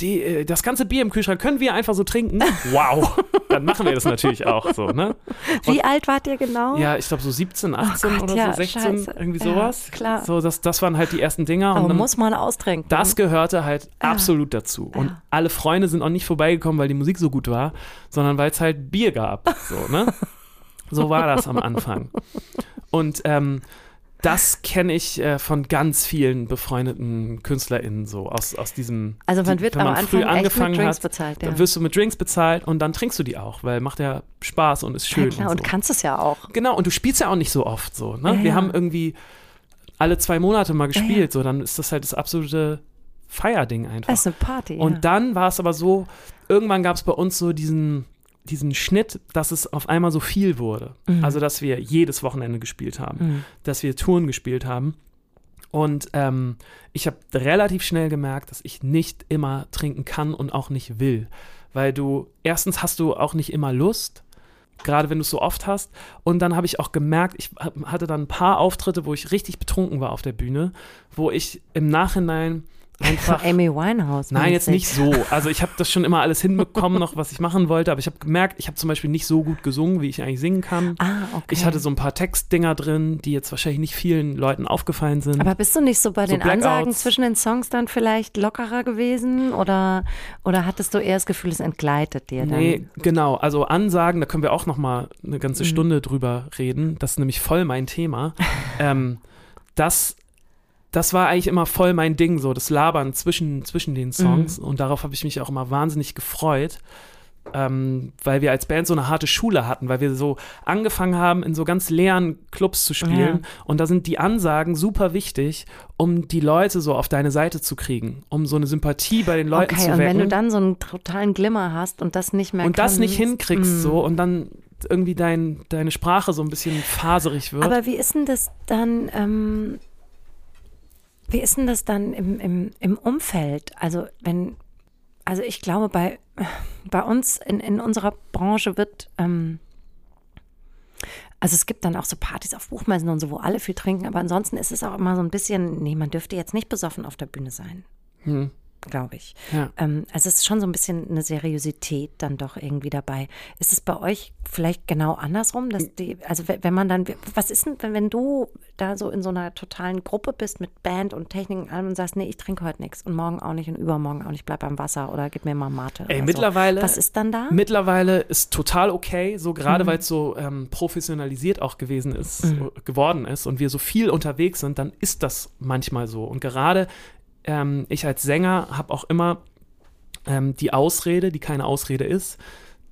die, äh, das ganze Bier im Kühlschrank können wir einfach so trinken. Wow, dann machen wir das natürlich auch so, ne? Wie alt wart ihr genau? Ja, ich glaube so 17, 18 Gott, oder ja, so, 16, scheiße. irgendwie Ja, sowas. klar. So, das, das waren halt die ersten Dinger. Aber und dann, muss man austrinken. das gehörte halt absolut dazu. Und Ja. alle Freunde sind auch nicht vorbeigekommen, weil die Musik so gut war, sondern weil es halt Bier gab. So, ne? so war das am Anfang. Und ähm, das kenne ich äh, von ganz vielen befreundeten KünstlerInnen so aus, aus diesem. also man die- wird wenn am man Anfang früh angefangen mit Drinks hat, bezahlt. Ja. dann wirst du mit Drinks bezahlt und dann trinkst du die auch, weil macht ja Spaß und ist ja, schön. klar, und und so. kannst es ja auch. Genau, und du spielst ja auch nicht so oft so. Ne? Ja, Wir ja. haben irgendwie alle zwei Monate mal Ja, gespielt, so dann ist das halt das absolute Feierding einfach. Das ist eine Party. Und ja. dann war es aber so, irgendwann gab es bei uns so diesen, diesen Schnitt, dass es auf einmal so viel wurde. Mhm. Also, dass wir jedes Wochenende gespielt haben, Mhm. dass wir Touren gespielt haben. Und ähm, ich habe relativ schnell gemerkt, dass ich nicht immer trinken kann und auch nicht will. Weil du, erstens hast du auch nicht immer Lust. gerade wenn du es so oft hast. Und dann habe ich auch gemerkt, ich hatte dann ein paar Auftritte, wo ich richtig betrunken war auf der Bühne, wo ich im Nachhinein einfach. Amy Winehouse. Nein, jetzt nicht so. Also ich habe das schon immer alles hinbekommen, noch was ich machen wollte, aber ich habe gemerkt, ich habe zum Beispiel nicht so gut gesungen, wie ich eigentlich singen kann. Ah, okay. Ich hatte so ein paar Textdinger drin, die jetzt wahrscheinlich nicht vielen Leuten aufgefallen sind. aber bist du nicht so bei So den Ansagen Blackouts. zwischen den Songs dann vielleicht lockerer gewesen? Oder, oder hattest du eher das Gefühl, es entgleitet dir dann? Nee, genau. Also Ansagen, da können wir auch noch mal eine ganze Stunde drüber reden. Das ist nämlich voll mein Thema. ähm, das, das war eigentlich immer voll mein Ding, so das Labern zwischen, zwischen den Songs. Und darauf habe ich mich auch immer wahnsinnig gefreut. Ähm, weil wir als Band so eine harte Schule hatten, weil wir so angefangen haben, in so ganz leeren Clubs zu spielen. Und da sind die Ansagen super wichtig, um die Leute so auf deine Seite zu kriegen, um so eine Sympathie bei den Leuten okay, zu und wecken wenn du dann so einen totalen Glimmer hast und das nicht mehr und das nicht kannst, hinkriegst mm. so und dann irgendwie dein, deine Sprache so ein bisschen faserig wird. Aber wie ist denn das dann, ähm, wie ist denn das dann im, im, im Umfeld? Also wenn, also ich glaube, bei, bei uns in, in unserer Branche wird, ähm, also es gibt dann auch so Partys auf Buchmessen und so, wo alle viel trinken, aber ansonsten ist es auch immer so ein bisschen, nee, man dürfte jetzt nicht besoffen auf der Bühne sein, hm, glaube ich. ja. Ähm, also es ist schon so ein bisschen eine Seriosität dann doch irgendwie dabei. Ist es bei euch vielleicht genau andersrum, dass die, also we- wenn man dann, was ist denn, wenn, wenn du da so in so einer totalen Gruppe bist mit Band und Technik und allem und sagst, nee, ich trinke heute nichts und morgen auch nicht und übermorgen auch nicht, bleib beim Wasser oder gib mir mal Mate. Ey, mittlerweile- So. Was ist dann da? Mittlerweile ist total okay, so Mhm. gerade weil es so ähm, professionalisiert auch gewesen ist, so geworden ist und wir so viel unterwegs sind, dann ist das manchmal so. Und gerade ähm, ich als Sänger habe auch immer ähm, die Ausrede, die keine Ausrede ist,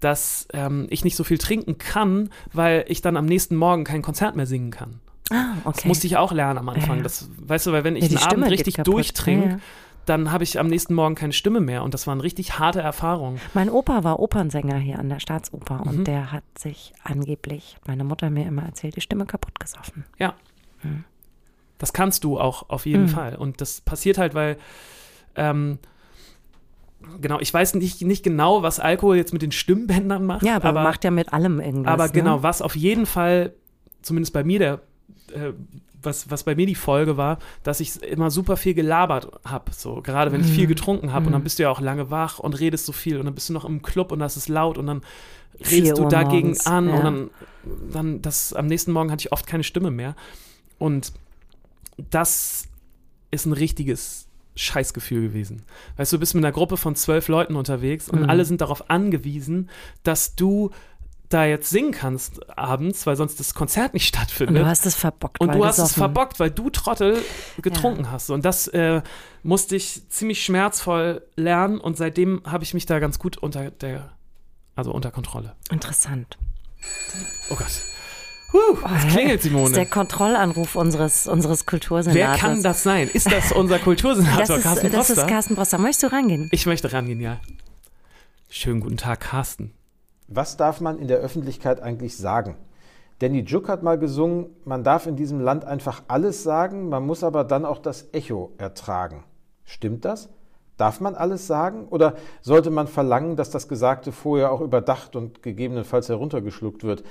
dass ähm, ich nicht so viel trinken kann, weil ich dann am nächsten Morgen kein Konzert mehr singen kann. ah, okay. Das musste ich auch lernen am Anfang. Ja. Das, weißt du, weil wenn ich Ja, Abend Stimme geht richtig kaputt. durchtrinke, Ja, dann habe ich am nächsten Morgen keine Stimme mehr. Und das waren richtig harte Erfahrungen. Mein Opa war Opernsänger hier an der Staatsoper Mhm. und der hat sich angeblich, meine Mutter mir immer erzählt, die Stimme kaputt gesoffen. Ja. Das kannst du auch auf jeden Mhm. Fall. Und das passiert halt, weil, ähm, genau, ich weiß nicht, nicht genau, was Alkohol jetzt mit den Stimmbändern macht. Ja, aber, aber macht ja mit allem irgendwas. Aber ne? genau, was auf jeden Fall, zumindest bei mir der, äh, was, was bei mir die Folge war, dass ich immer super viel gelabert habe. So, gerade wenn ich viel getrunken habe und dann bist du ja auch lange wach und redest so viel und dann bist du noch im Club und das ist laut und dann redest du dagegen morgens, an ja. und dann, dann das am nächsten Morgen hatte ich oft keine Stimme mehr. Und das ist ein richtiges Scheißgefühl gewesen. Weißt du, du bist mit einer Gruppe von zwölf Leuten unterwegs und Mhm. alle sind darauf angewiesen, dass du da jetzt singen kannst abends, weil sonst das Konzert nicht Und stattfindet. du hast es verbockt. Und weil du hast es verbockt, weil du Trottel getrunken hast. Und das äh, musste ich ziemlich schmerzvoll lernen und seitdem habe ich mich da ganz gut unter der, also unter Kontrolle. Interessant. Oh Gott. Huh, es klingelt, Das ist der Simone. Kontrollanruf unseres, unseres Kultursenators. Wer kann das sein? Ist das unser Kultursenator, Das ist, Carsten das ist? Carsten Broster. Möchtest du rangehen? Ich möchte rangehen, ja. Schönen guten Tag, Carsten. Was darf man in der Öffentlichkeit eigentlich sagen? Danny Juk hat mal gesungen, man darf in diesem Land einfach alles sagen, man muss aber dann auch das Echo ertragen. Stimmt das? Darf man alles sagen? Oder sollte man verlangen, dass das Gesagte vorher auch überdacht und gegebenenfalls heruntergeschluckt wird?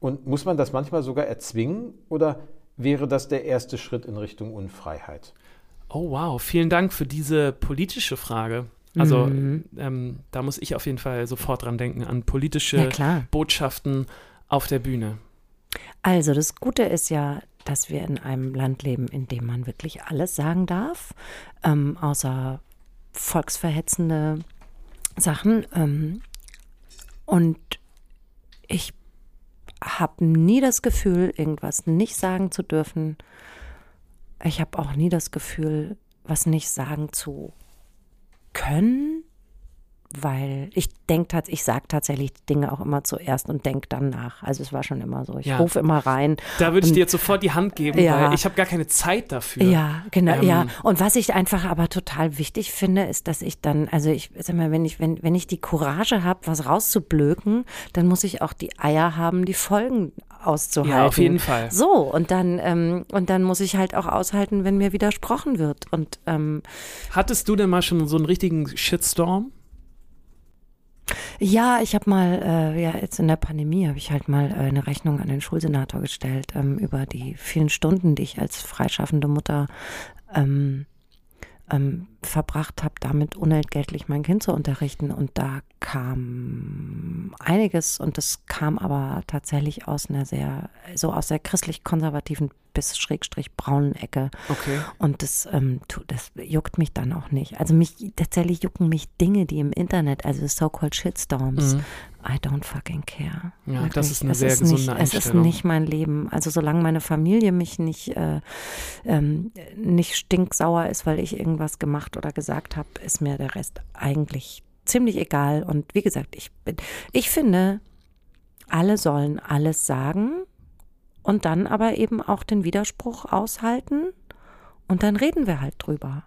Und muss man das manchmal sogar erzwingen? Oder wäre das der erste Schritt in Richtung Unfreiheit? Oh wow, vielen Dank für diese politische Frage. Also Mhm. ähm, da muss ich auf jeden Fall sofort dran denken, an politische. Botschaften auf der Bühne. Also, das Gute ist ja, dass wir in einem Land leben, in dem man wirklich alles sagen darf, ähm, außer volksverhetzende Sachen. Ähm, und ich habe nie das Gefühl, irgendwas nicht sagen zu dürfen. Ich habe auch nie das Gefühl, was nicht sagen zu können, weil ich denke ich sage tatsächlich Dinge auch immer zuerst und denke dann nach. Also es war schon immer so. Ich Ja. rufe immer rein. Da würde ich dir jetzt sofort die Hand geben, Ja. weil ich habe gar keine Zeit dafür. Ja, genau, Ähm, ja. Und was ich einfach aber total wichtig finde, ist, dass ich dann, also ich sag mal, wenn ich, wenn, wenn ich die Courage habe, was rauszublöken, dann muss ich auch die Eier haben, die Folgen auszuhalten. Ja, auf jeden Fall. So, und dann, ähm, und dann muss ich halt auch aushalten, wenn mir widersprochen wird. Und ähm, Hattest du denn mal schon so einen richtigen Shitstorm? Ja, ich habe mal, äh, ja, jetzt in der Pandemie habe ich halt mal äh, eine Rechnung an den Schulsenator gestellt ähm, über die vielen Stunden, die ich als freischaffende Mutter ähm, ähm, verbracht habe, damit unentgeltlich mein Kind zu unterrichten. Und da kam einiges und das kam aber tatsächlich aus einer sehr, so aus der christlich-konservativen bis schrägstrich braunen Ecke. Okay. Und das, ähm, das juckt mich dann auch nicht. Also mich, tatsächlich jucken mich Dinge, die im Internet, also so-called Shitstorms, Mhm. I don't fucking care. Ja, das ist eine es sehr ist gesunde nicht, Es ist Einstellung. nicht mein Leben. Also solange meine Familie mich nicht, äh, ähm, nicht stinksauer ist, weil ich irgendwas gemacht oder gesagt habe, ist mir der Rest eigentlich ziemlich egal. Und wie gesagt, ich bin, ich finde, alle sollen alles sagen und dann aber eben auch den Widerspruch aushalten und dann reden wir halt drüber.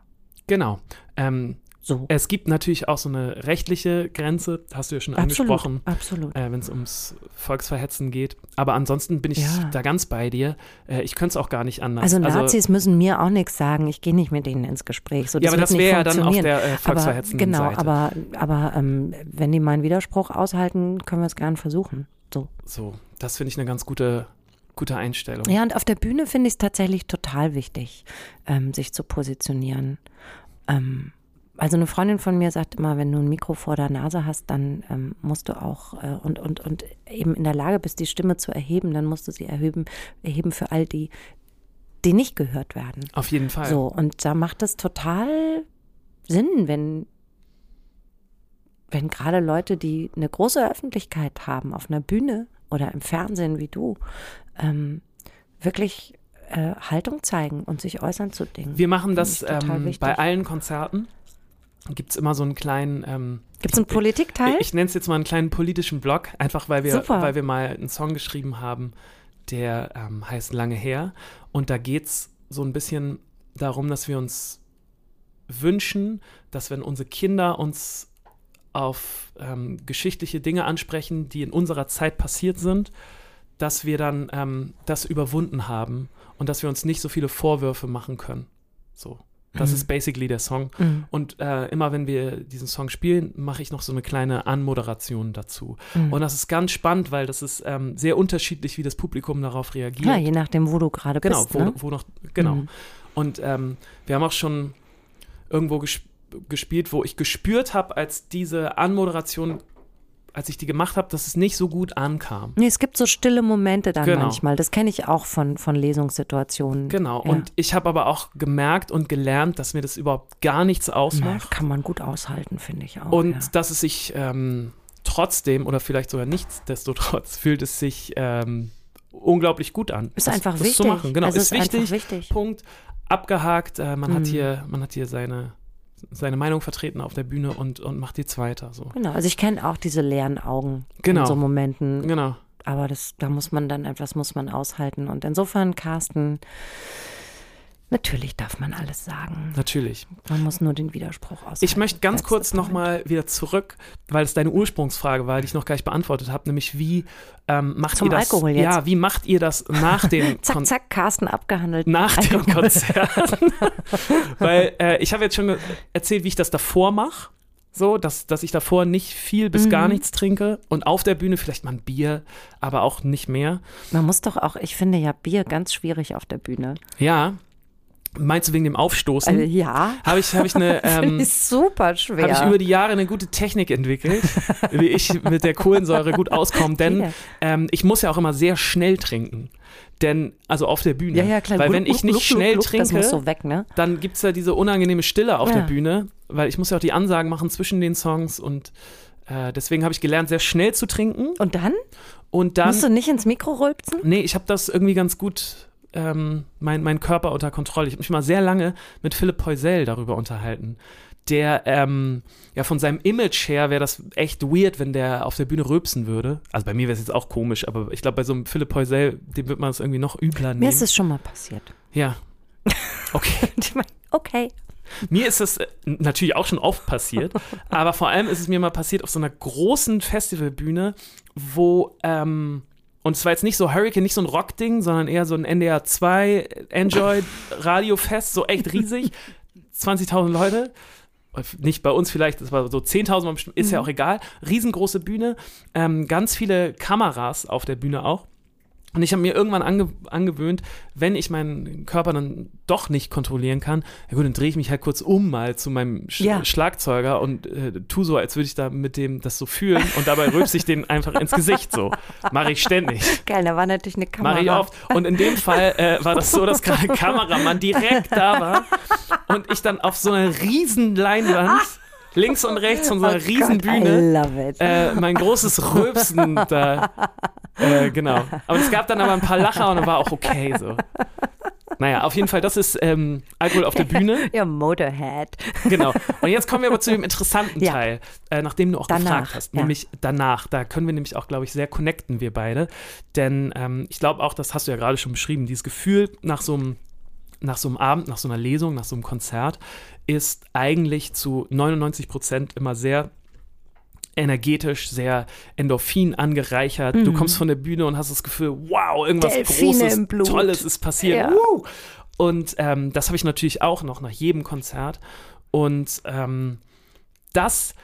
Genau. Ähm, So. es gibt natürlich auch so eine rechtliche Grenze, hast du ja schon Absolut, angesprochen. absolut. äh, wenn es ums Volksverhetzen geht. Aber ansonsten bin ich Ja. da ganz bei dir. Äh, ich könnte es auch gar nicht anders. Also Nazis müssen mir auch nichts sagen. Ich gehe nicht mit denen ins Gespräch. So, ja, aber das wäre ja dann auf der äh, volksverhetzenden genau, Seite. aber, aber ähm, wenn die meinen Widerspruch aushalten, können wir es gern versuchen. So. so, das finde ich eine ganz gute, gute Einstellung. Ja, und auf der Bühne finde ich es tatsächlich total wichtig, ähm, sich zu positionieren. Ähm, also eine Freundin von mir sagt immer, wenn du ein Mikro vor der Nase hast, dann ähm, musst du auch äh, und, und, und eben in der Lage bist, die Stimme zu erheben, dann musst du sie erheben, erheben für all die, die nicht gehört werden. Auf jeden Fall. So, und da macht es total Sinn, wenn, wenn gerade Leute, die eine große Öffentlichkeit haben, auf einer Bühne oder im Fernsehen wie du, ähm, wirklich äh, Haltung zeigen und sich äußern zu Dingen. Wir machen das ähm, bei allen Konzerten. Gibt es immer so einen kleinen, ähm, Gibt es einen Politikteil? ich nenne es jetzt mal einen kleinen politischen Blog, einfach weil wir, Super. weil wir mal einen Song geschrieben haben, der ähm, heißt Lange her. Und da geht es so ein bisschen darum, dass wir uns wünschen, dass wenn unsere Kinder uns auf ähm, geschichtliche Dinge ansprechen, die in unserer Zeit passiert sind, dass wir dann ähm, das überwunden haben und dass wir uns nicht so viele Vorwürfe machen können. So. Das Mhm. ist basically der Song. Mhm. Und äh, immer wenn wir diesen Song spielen, mache ich noch so eine kleine Anmoderation dazu. Mhm. Und das ist ganz spannend, weil das ist ähm, sehr unterschiedlich, wie das Publikum darauf reagiert. ja, je nachdem, wo du gerade genau, bist. wo, ne? wo noch, genau. Mhm. Und ähm, wir haben auch schon irgendwo gesp gespielt, wo ich gespürt habe, als diese Anmoderation, als ich die gemacht habe, dass es nicht so gut ankam. Nee, es gibt so stille Momente dann Genau. manchmal. Das kenne ich auch von, von Lesungssituationen. Genau. Ja. Und ich habe aber auch gemerkt und gelernt, dass mir das überhaupt gar nichts ausmacht. kann man gut aushalten, finde ich auch. Und ja. dass es sich ähm, trotzdem oder vielleicht sogar nichtsdestotrotz fühlt es sich ähm, unglaublich gut an. Ist das, einfach das wichtig. zu machen. Genau, also ist, wichtig. einfach wichtig. Punkt. Abgehakt. Äh, man, hat Mhm. hier, man hat hier seine, seine Meinung vertreten auf der Bühne und, und macht jetzt weiter. So. Genau, also ich kenne auch diese leeren Augen Genau. in so Momenten. Genau. Aber das, da muss man dann etwas muss man aushalten. Und insofern, Carsten, natürlich darf man alles sagen. Natürlich. Man muss nur den Widerspruch aushalten. Ich möchte ganz That's kurz nochmal wieder zurück, weil es deine Ursprungsfrage war, die ich noch gar nicht beantwortet habe, nämlich wie ähm, macht Zum ihr das? Alkohol jetzt. Ja, wie macht ihr das nach dem Zack, Kon- zack, Carsten abgehandelt. nach dem Alkohol. Konzert. Weil äh, ich habe jetzt schon erzählt, wie ich das davor mache. So, dass, dass ich davor nicht viel bis Mhm. gar nichts trinke und auf der Bühne vielleicht mal ein Bier, aber auch nicht mehr. Man muss doch auch, ich finde ja Bier ganz schwierig auf der Bühne. Ja. Meinst du wegen dem Aufstoßen? Also, ja, habe ich, hab ich eine. Ähm, ist super schwer. habe ich über die Jahre eine gute Technik entwickelt, wie ich mit der Kohlensäure gut auskomme, denn ähm, ich muss ja auch immer sehr schnell trinken. Denn, also auf der Bühne. ja, ja, klar. Weil Gluck, wenn ich nicht gluck, schnell gluck, trinke, so weg, ne? dann gibt es ja diese unangenehme Stille auf Ja. der Bühne, weil ich muss ja auch die Ansagen machen zwischen den Songs und äh, deswegen habe ich gelernt, sehr schnell zu trinken Und dann? und dann, Musst du nicht ins Mikro rülpsen? nee, ich habe das irgendwie ganz gut, ähm, mein, mein Körper unter Kontrolle. Ich habe mich mal sehr lange mit Philipp Poisel darüber unterhalten. Der, ähm, ja, von seinem Image her wäre das echt weird, wenn der auf der Bühne rülpsen würde. Also bei mir wäre es jetzt auch komisch, aber ich glaube, bei so einem Philipp Poisel, dem wird man es irgendwie noch übler nehmen. Mir ist es schon mal passiert. ja. Okay. Okay. Mir ist es äh, natürlich auch schon oft passiert, aber vor allem ist es mir mal passiert auf so einer großen Festivalbühne, wo, ähm, und es war jetzt nicht so Hurricane, nicht so ein Rockding, sondern eher so ein NDR 2 Android Radiofest, so echt riesig, 20.000 Leute. nicht bei uns vielleicht, das war so 10.000 Mal bestimmt, ist Mhm. ja auch egal. Riesengroße Bühne, ähm, ganz viele Kameras auf der Bühne auch. Und ich habe mir irgendwann ange angewöhnt, wenn ich meinen Körper dann doch nicht kontrollieren kann, ja gut, dann drehe ich mich halt kurz um mal zu meinem Sch Ja. Schlagzeuger und äh, tu so, als würde ich da mit dem das so fühlen und dabei rülpse ich den einfach ins Gesicht so. Mache ich ständig. Geil, da war natürlich eine Kamera. Mache ich oft. Und in dem Fall äh, war das so, dass gerade Kameramann direkt da war und ich dann auf so einer riesen Leinwand links und rechts von so einer Oh riesen Gott, äh, mein großes Rülpsen da. Äh, genau. Aber es gab dann aber ein paar Lacher und dann war auch okay so. Naja, auf jeden Fall, das ist ähm, Alkohol auf der Bühne. ja, Motorhead. Genau. Und jetzt kommen wir aber zu dem interessanten Ja. Teil, äh, nachdem du auch Danach, gefragt hast, ja. nämlich danach. Da können wir nämlich auch, glaube ich, sehr connecten, wir beide. Denn ähm, ich glaube auch, das hast du ja gerade schon beschrieben, dieses Gefühl nach so einem nach so einem Abend, nach so einer Lesung, nach so einem Konzert, ist eigentlich zu 99 Prozent immer sehr energetisch, sehr Endorphin angereichert. Du kommst von der Bühne und hast das Gefühl, wow, irgendwas Mhm. Delfine Großes. Tolles ist passiert. Ja. Und ähm, das habe ich natürlich auch noch nach jedem Konzert. Und ähm, das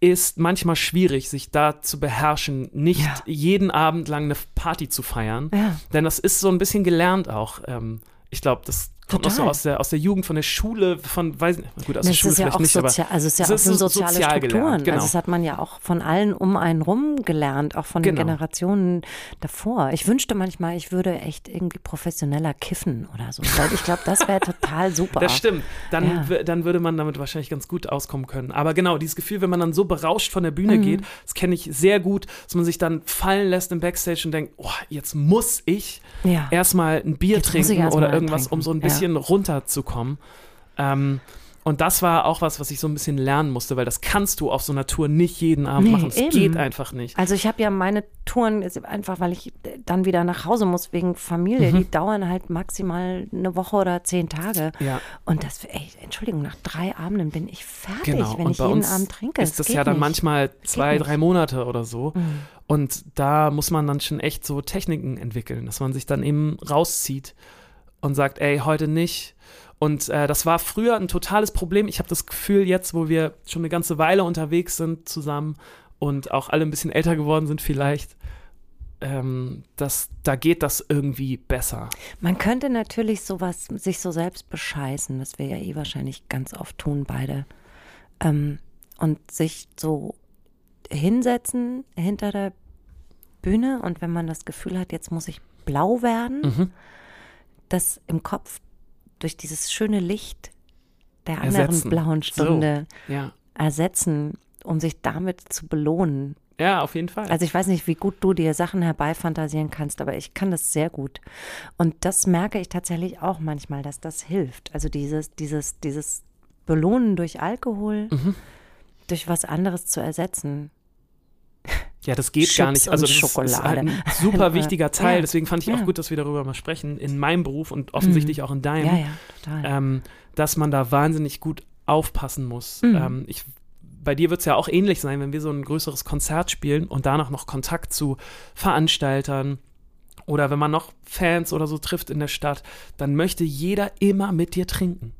ist manchmal schwierig, sich da zu beherrschen, nicht Ja. jeden Abend lang eine Party zu feiern. Ja. Denn das ist so ein bisschen gelernt auch. Ähm, ich glaube, das kommt noch so Total. aus der, aus der Jugend, von der Schule, von, weiß nicht, gut, aus der Schule ist ja vielleicht auch nicht, aber sozial, also es ist ja auch sind so soziale sozial Strukturen. gelernt, genau. Also das hat man ja auch von allen um einen rum gelernt, auch von den Genau. Generationen davor. Ich wünschte manchmal, ich würde echt irgendwie professioneller kiffen oder so. Weil ich glaube, das wäre total super. Das stimmt. Dann, Ja. dann würde man damit wahrscheinlich ganz gut auskommen können. Aber genau, dieses Gefühl, wenn man dann so berauscht von der Mhm. Bühne geht, das kenne ich sehr gut, dass man sich dann fallen lässt im Backstage und denkt, oh, jetzt muss ich Ja. erstmal ein Bier Jetzt trinken oder irgendwas, trinken. um so ein Ja. Bisschen runterzukommen. Ähm, und das war auch was, was ich so ein bisschen lernen musste, weil das kannst du auf so einer Tour nicht jeden Abend Nee, machen. Es geht einfach nicht. Also ich habe ja meine Touren, einfach weil ich dann wieder nach Hause muss wegen Familie, Mhm. die dauern halt maximal eine Woche oder zehn Tage. Ja. Und das, ey, Entschuldigung, nach drei Abenden bin ich fertig, Genau. wenn und ich bei jeden uns Abend trinke. ist das geht ja dann nicht. manchmal zwei, drei Monate oder so. Mhm. Und da muss man dann schon echt so Techniken entwickeln, dass man sich dann eben rauszieht und sagt, ey, heute nicht. Und äh, das war früher ein totales Problem. Ich habe das Gefühl, jetzt, wo wir schon eine ganze Weile unterwegs sind zusammen und auch alle ein bisschen älter geworden sind vielleicht, ähm, dass da geht das irgendwie besser. Man könnte natürlich sowas sich so selbst bescheißen, das wir ja eh wahrscheinlich ganz oft tun, beide. Ähm, und sich so hinsetzen hinter der Bühne und wenn man das Gefühl hat, jetzt muss ich blau werden, Mhm. Das im Kopf durch dieses schöne Licht der anderen Ersetzen. blauen Stunde Ja. ersetzen, um sich damit zu belohnen. Ja, auf jeden Fall. Also ich weiß nicht, wie gut du dir Sachen herbeifantasieren kannst, aber ich kann das sehr gut. Und das merke ich tatsächlich auch manchmal, dass das hilft. Also dieses, dieses, dieses Belohnen durch Alkohol, Mhm. durch was anderes zu ersetzen. Ja, das geht Chips gar nicht. Also das ist- ist Schokolade. halt ein super wichtiger Teil. Ja, Deswegen fand ich auch ja. gut, dass wir darüber mal sprechen in meinem Beruf und offensichtlich auch in deinem, Ja, ähm, dass man da wahnsinnig gut aufpassen muss. Mhm. Ähm, ich, bei dir wird es ja auch ähnlich sein, wenn wir so ein größeres Konzert spielen und danach noch Kontakt zu Veranstaltern oder wenn man noch Fans oder so trifft in der Stadt, dann möchte jeder immer mit dir trinken.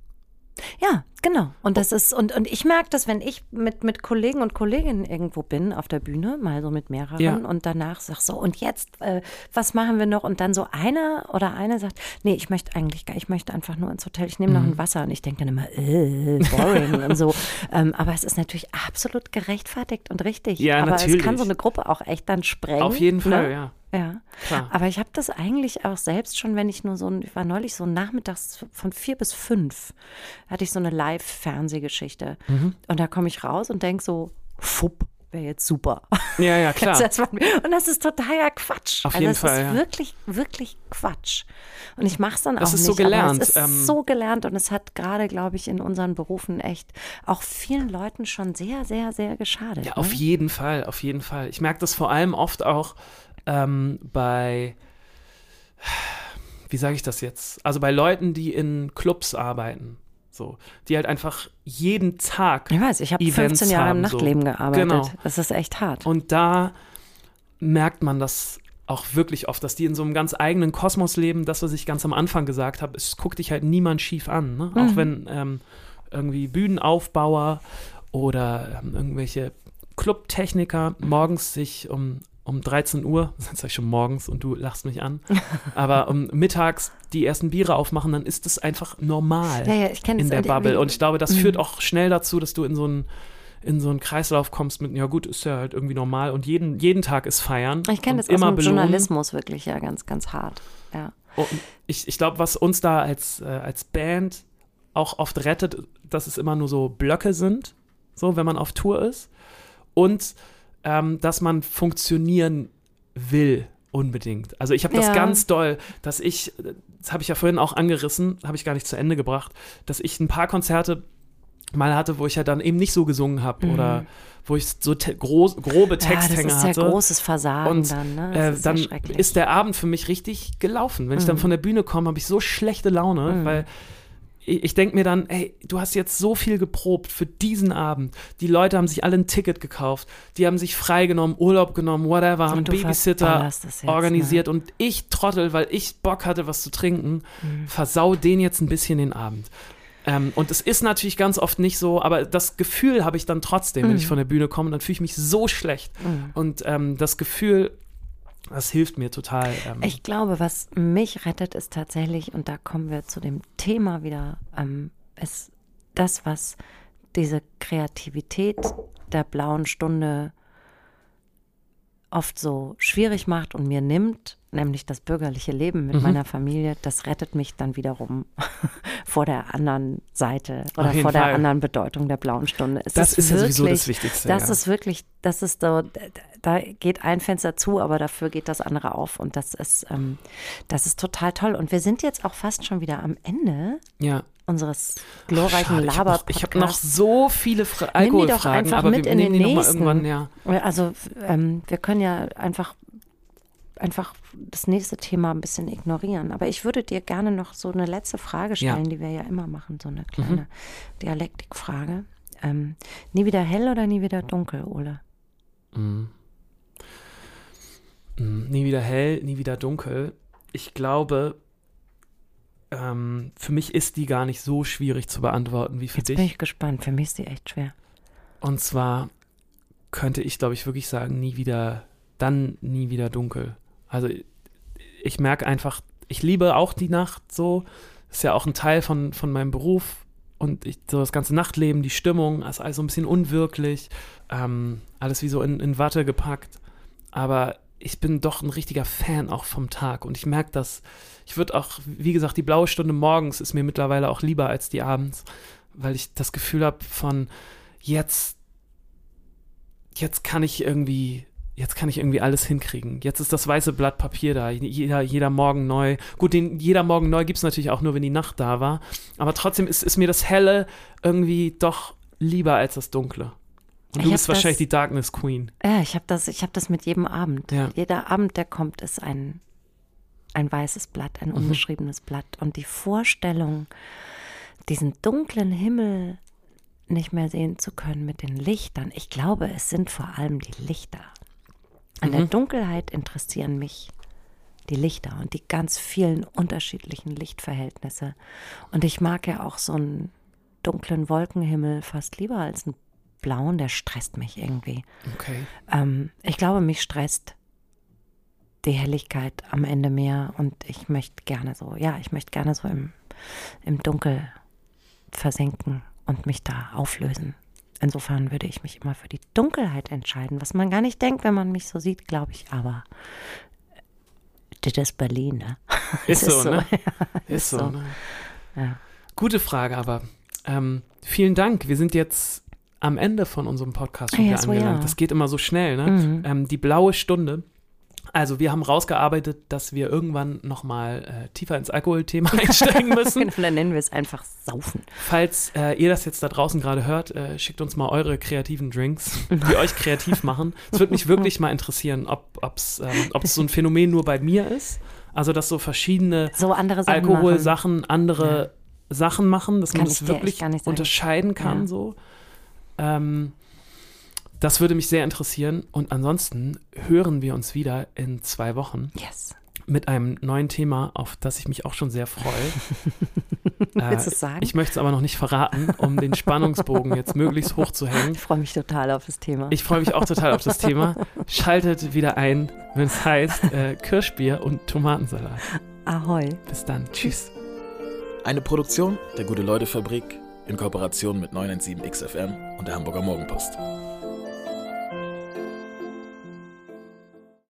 Ja, genau. Und das ist, und, und ich merke das, wenn ich mit, mit Kollegen und Kolleginnen irgendwo bin auf der Bühne, mal so mit mehreren, Ja. und danach sag so, und jetzt, äh, was machen wir noch? Und dann so einer oder eine sagt, nee, ich möchte eigentlich gar, ich möchte einfach nur ins Hotel, ich nehme noch Mhm. ein Wasser. Und ich denke dann immer, äh, boring und so. Ähm, aber es ist natürlich absolut gerechtfertigt und richtig. Ja, aber es kann natürlich. so eine Gruppe auch echt dann sprengen. Auf jeden Fall, ne? ja. Ja, Klar. aber ich habe das eigentlich auch selbst schon, wenn ich nur so, ein- ich war neulich so nachmittags von vier bis fünf, hatte ich so eine Live-Fernsehgeschichte. Mhm. Und da komme ich raus und denke so, fupp, wäre jetzt super. Ja, ja, klar. Das war- und das ist totaler Quatsch. Auf also jeden das Fall, ist ja. wirklich, wirklich Quatsch. Und ich mache es dann Das auch ist nicht. so gelernt, es ist ähm, so gelernt und es hat gerade, glaube ich, in unseren Berufen echt auch vielen Leuten schon sehr, sehr, sehr geschadet. Ja, auf ne? jeden Fall, auf jeden Fall. Ich merke das vor allem oft auch ähm, bei, wie sage ich das jetzt? Also bei Leuten, die in Clubs arbeiten, so, die halt einfach jeden Tag Ich weiß, ich habe Events 15 Jahre im haben, so. Nachtleben gearbeitet. Genau. Das ist echt hart. und da merkt man das auch wirklich oft, dass die in so einem ganz eigenen Kosmos leben. Das, was ich ganz am Anfang gesagt habe, es guckt dich halt niemand schief an, ne? Mhm. auch wenn ähm, irgendwie Bühnenaufbauer oder ähm, irgendwelche Clubtechniker morgens sich um, um 13 Uhr, das sag ich schon morgens und du lachst mich an, aber um mittags die ersten Biere aufmachen, dann ist das einfach normal Ja, ja, in der Bubble. Und ich glaube, das Mhm. führt auch schnell dazu, dass du in so einen in so einen Kreislauf kommst mit, ja gut, ist ja halt irgendwie normal und jeden, jeden Tag ist feiern. Ich kenne und das aus immer dem belohnen. Journalismus wirklich ja ganz, ganz hart. Ja. Und ich ich glaube, was uns da als, äh, als Band auch oft rettet, dass es immer nur so Blöcke sind, so wenn man auf Tour ist. Und ähm, dass man funktionieren will unbedingt. Also ich habe das Ja. ganz doll, dass ich, das habe ich ja vorhin auch angerissen, habe ich gar nicht zu Ende gebracht, dass ich ein paar Konzerte mal hatte, wo ich ja dann eben nicht so gesungen habe oder wo ich so te groß, grobe Mhm. ja, das ist ja hatte. großes Versagen Und, dann. Ne? Das Äh, ist dann ist der Abend für mich richtig gelaufen. Wenn ich dann Mhm. von der Bühne komme, habe ich so schlechte Laune, Mhm. weil ich, denke mir dann, ey, du hast jetzt so viel geprobt für diesen Abend. Die Leute haben sich alle ein Ticket gekauft, die haben sich freigenommen, Urlaub genommen, whatever, haben Babysitter jetzt, organisiert und ich Trottel, weil ich Bock hatte, was zu trinken, Mhm. versau den jetzt ein bisschen den Abend. Ähm, und es ist natürlich ganz oft nicht so, aber das Gefühl habe ich dann trotzdem, wenn Mhm. ich von der Bühne komme, dann fühle ich mich so schlecht. Mhm. Und ähm, das Gefühl, das hilft mir total. Ähm, Ich glaube, was mich rettet, ist tatsächlich, und da kommen wir zu dem Thema wieder, ähm, ist das, was diese Kreativität der blauen Stunde oft so schwierig macht und mir nimmt, nämlich das bürgerliche Leben mit Mhm. meiner Familie, das rettet mich dann wiederum vor der anderen Seite oder vor der Fall. anderen Bedeutung der blauen Stunde. Es das ist ja sowieso wirklich- das Wichtigste. das ja. ist wirklich, das ist so, da geht ein Fenster zu, aber dafür geht das andere auf. Und das ist, ähm, das ist total toll. Und wir sind jetzt auch fast schon wieder am Ende ja. Unseres glorreichen Schade, ich habe laber noch, hab noch so viele Fra Nimm die doch einfach aber mit wir in den nächsten. ja. Also ähm, wir können ja einfach, einfach das nächste Thema ein bisschen ignorieren. Aber ich würde dir gerne noch so eine letzte Frage Ja. stellen, die wir ja immer machen, so eine Mhm. kleine Dialektikfrage. Ähm, nie wieder hell oder nie wieder dunkel, Ole? Mhm. Mhm. Nie wieder hell, nie wieder dunkel. Ich glaube, ähm, für mich ist die gar nicht so schwierig zu beantworten wie für Jetzt dich. bin ich gespannt. Für mich ist die echt schwer. Und zwar könnte ich, glaube ich, wirklich sagen, nie wieder, dann nie wieder dunkel. Also ich merke einfach, ich liebe auch die Nacht so. Ist ja auch ein Teil von, von meinem Beruf. Und ich, so das ganze Nachtleben, die Stimmung, ist alles so ein bisschen unwirklich. Ähm, alles wie so in, in Watte gepackt. Aber ich bin doch ein richtiger Fan auch vom Tag. Und ich merke das. Ich würde auch, wie gesagt, die blaue Stunde morgens ist mir mittlerweile auch lieber als die abends. Weil ich das Gefühl habe von, jetzt, jetzt kann ich irgendwie, jetzt kann ich irgendwie alles hinkriegen. Jetzt ist das weiße Blatt Papier da, jeder, jeder Morgen neu. Gut, den jeder Morgen neu gibt es natürlich auch nur, wenn die Nacht da war. Aber trotzdem ist, ist mir das Helle irgendwie doch lieber als das Dunkle. Und du bist wahrscheinlich das- die Darkness Queen. Ja, ich habe das, ich hab das mit jedem Abend. Ja. Jeder Abend, der kommt, ist ein, ein weißes Blatt, ein Mhm. unbeschriebenes Blatt. Und die Vorstellung, diesen dunklen Himmel nicht mehr sehen zu können mit den Lichtern, ich glaube, es sind vor allem die Lichter. An der Mhm. Dunkelheit interessieren mich die Lichter und die ganz vielen unterschiedlichen Lichtverhältnisse. Und ich mag ja auch so einen dunklen Wolkenhimmel fast lieber als einen blauen, der stresst mich irgendwie. Okay. Ähm, ich glaube, mich stresst die Helligkeit am Ende mehr und ich möchte gerne so, ja, ich möchte gerne so im, im Dunkel versenken und mich da auflösen. Insofern würde ich mich immer für die Dunkelheit entscheiden, was man gar nicht denkt, wenn man mich so sieht, glaube ich, aber das ist Berlin, ne? Ist Es so, ist so, ne? ja, Ist so, so. ne? Ja. Gute Frage, aber ähm, vielen Dank. Wir sind jetzt am Ende von unserem Podcast schon Ja, wieder so, angelangt. ja. Das geht immer so schnell, ne? Mhm. Ähm, die blaue Stunde. Also wir haben rausgearbeitet, dass wir irgendwann nochmal äh, tiefer ins Alkoholthema einsteigen müssen. Dann nennen wir es einfach Saufen. Falls äh, ihr das jetzt da draußen gerade hört, äh, schickt uns mal eure kreativen Drinks, die euch kreativ machen. Es würde mich wirklich mal interessieren, ob es ähm, ob's so ein Phänomen nur bei mir ist. Also dass so verschiedene So andere Sachen. Alkoholsachen andere Sachen machen, dass man Kann dir echt wirklich unterscheiden kann. Ja. So. Ähm, das würde mich sehr interessieren. Und ansonsten hören wir uns wieder in zwei Wochen. Yes. mit einem neuen Thema, auf das ich mich auch schon sehr freue. Willst du es sagen? Ich möchte es aber noch nicht verraten, um den Spannungsbogen jetzt möglichst hoch zu hängen. Ich freue mich total auf das Thema. Ich freue mich auch total auf das Thema. Schaltet wieder ein, wenn es heißt äh, Kirschbier und Tomatensalat. Ahoi. Bis dann. Tschüss. Eine Produktion der Gute-Leute-Fabrik in Kooperation mit 917XFM und der Hamburger Morgenpost.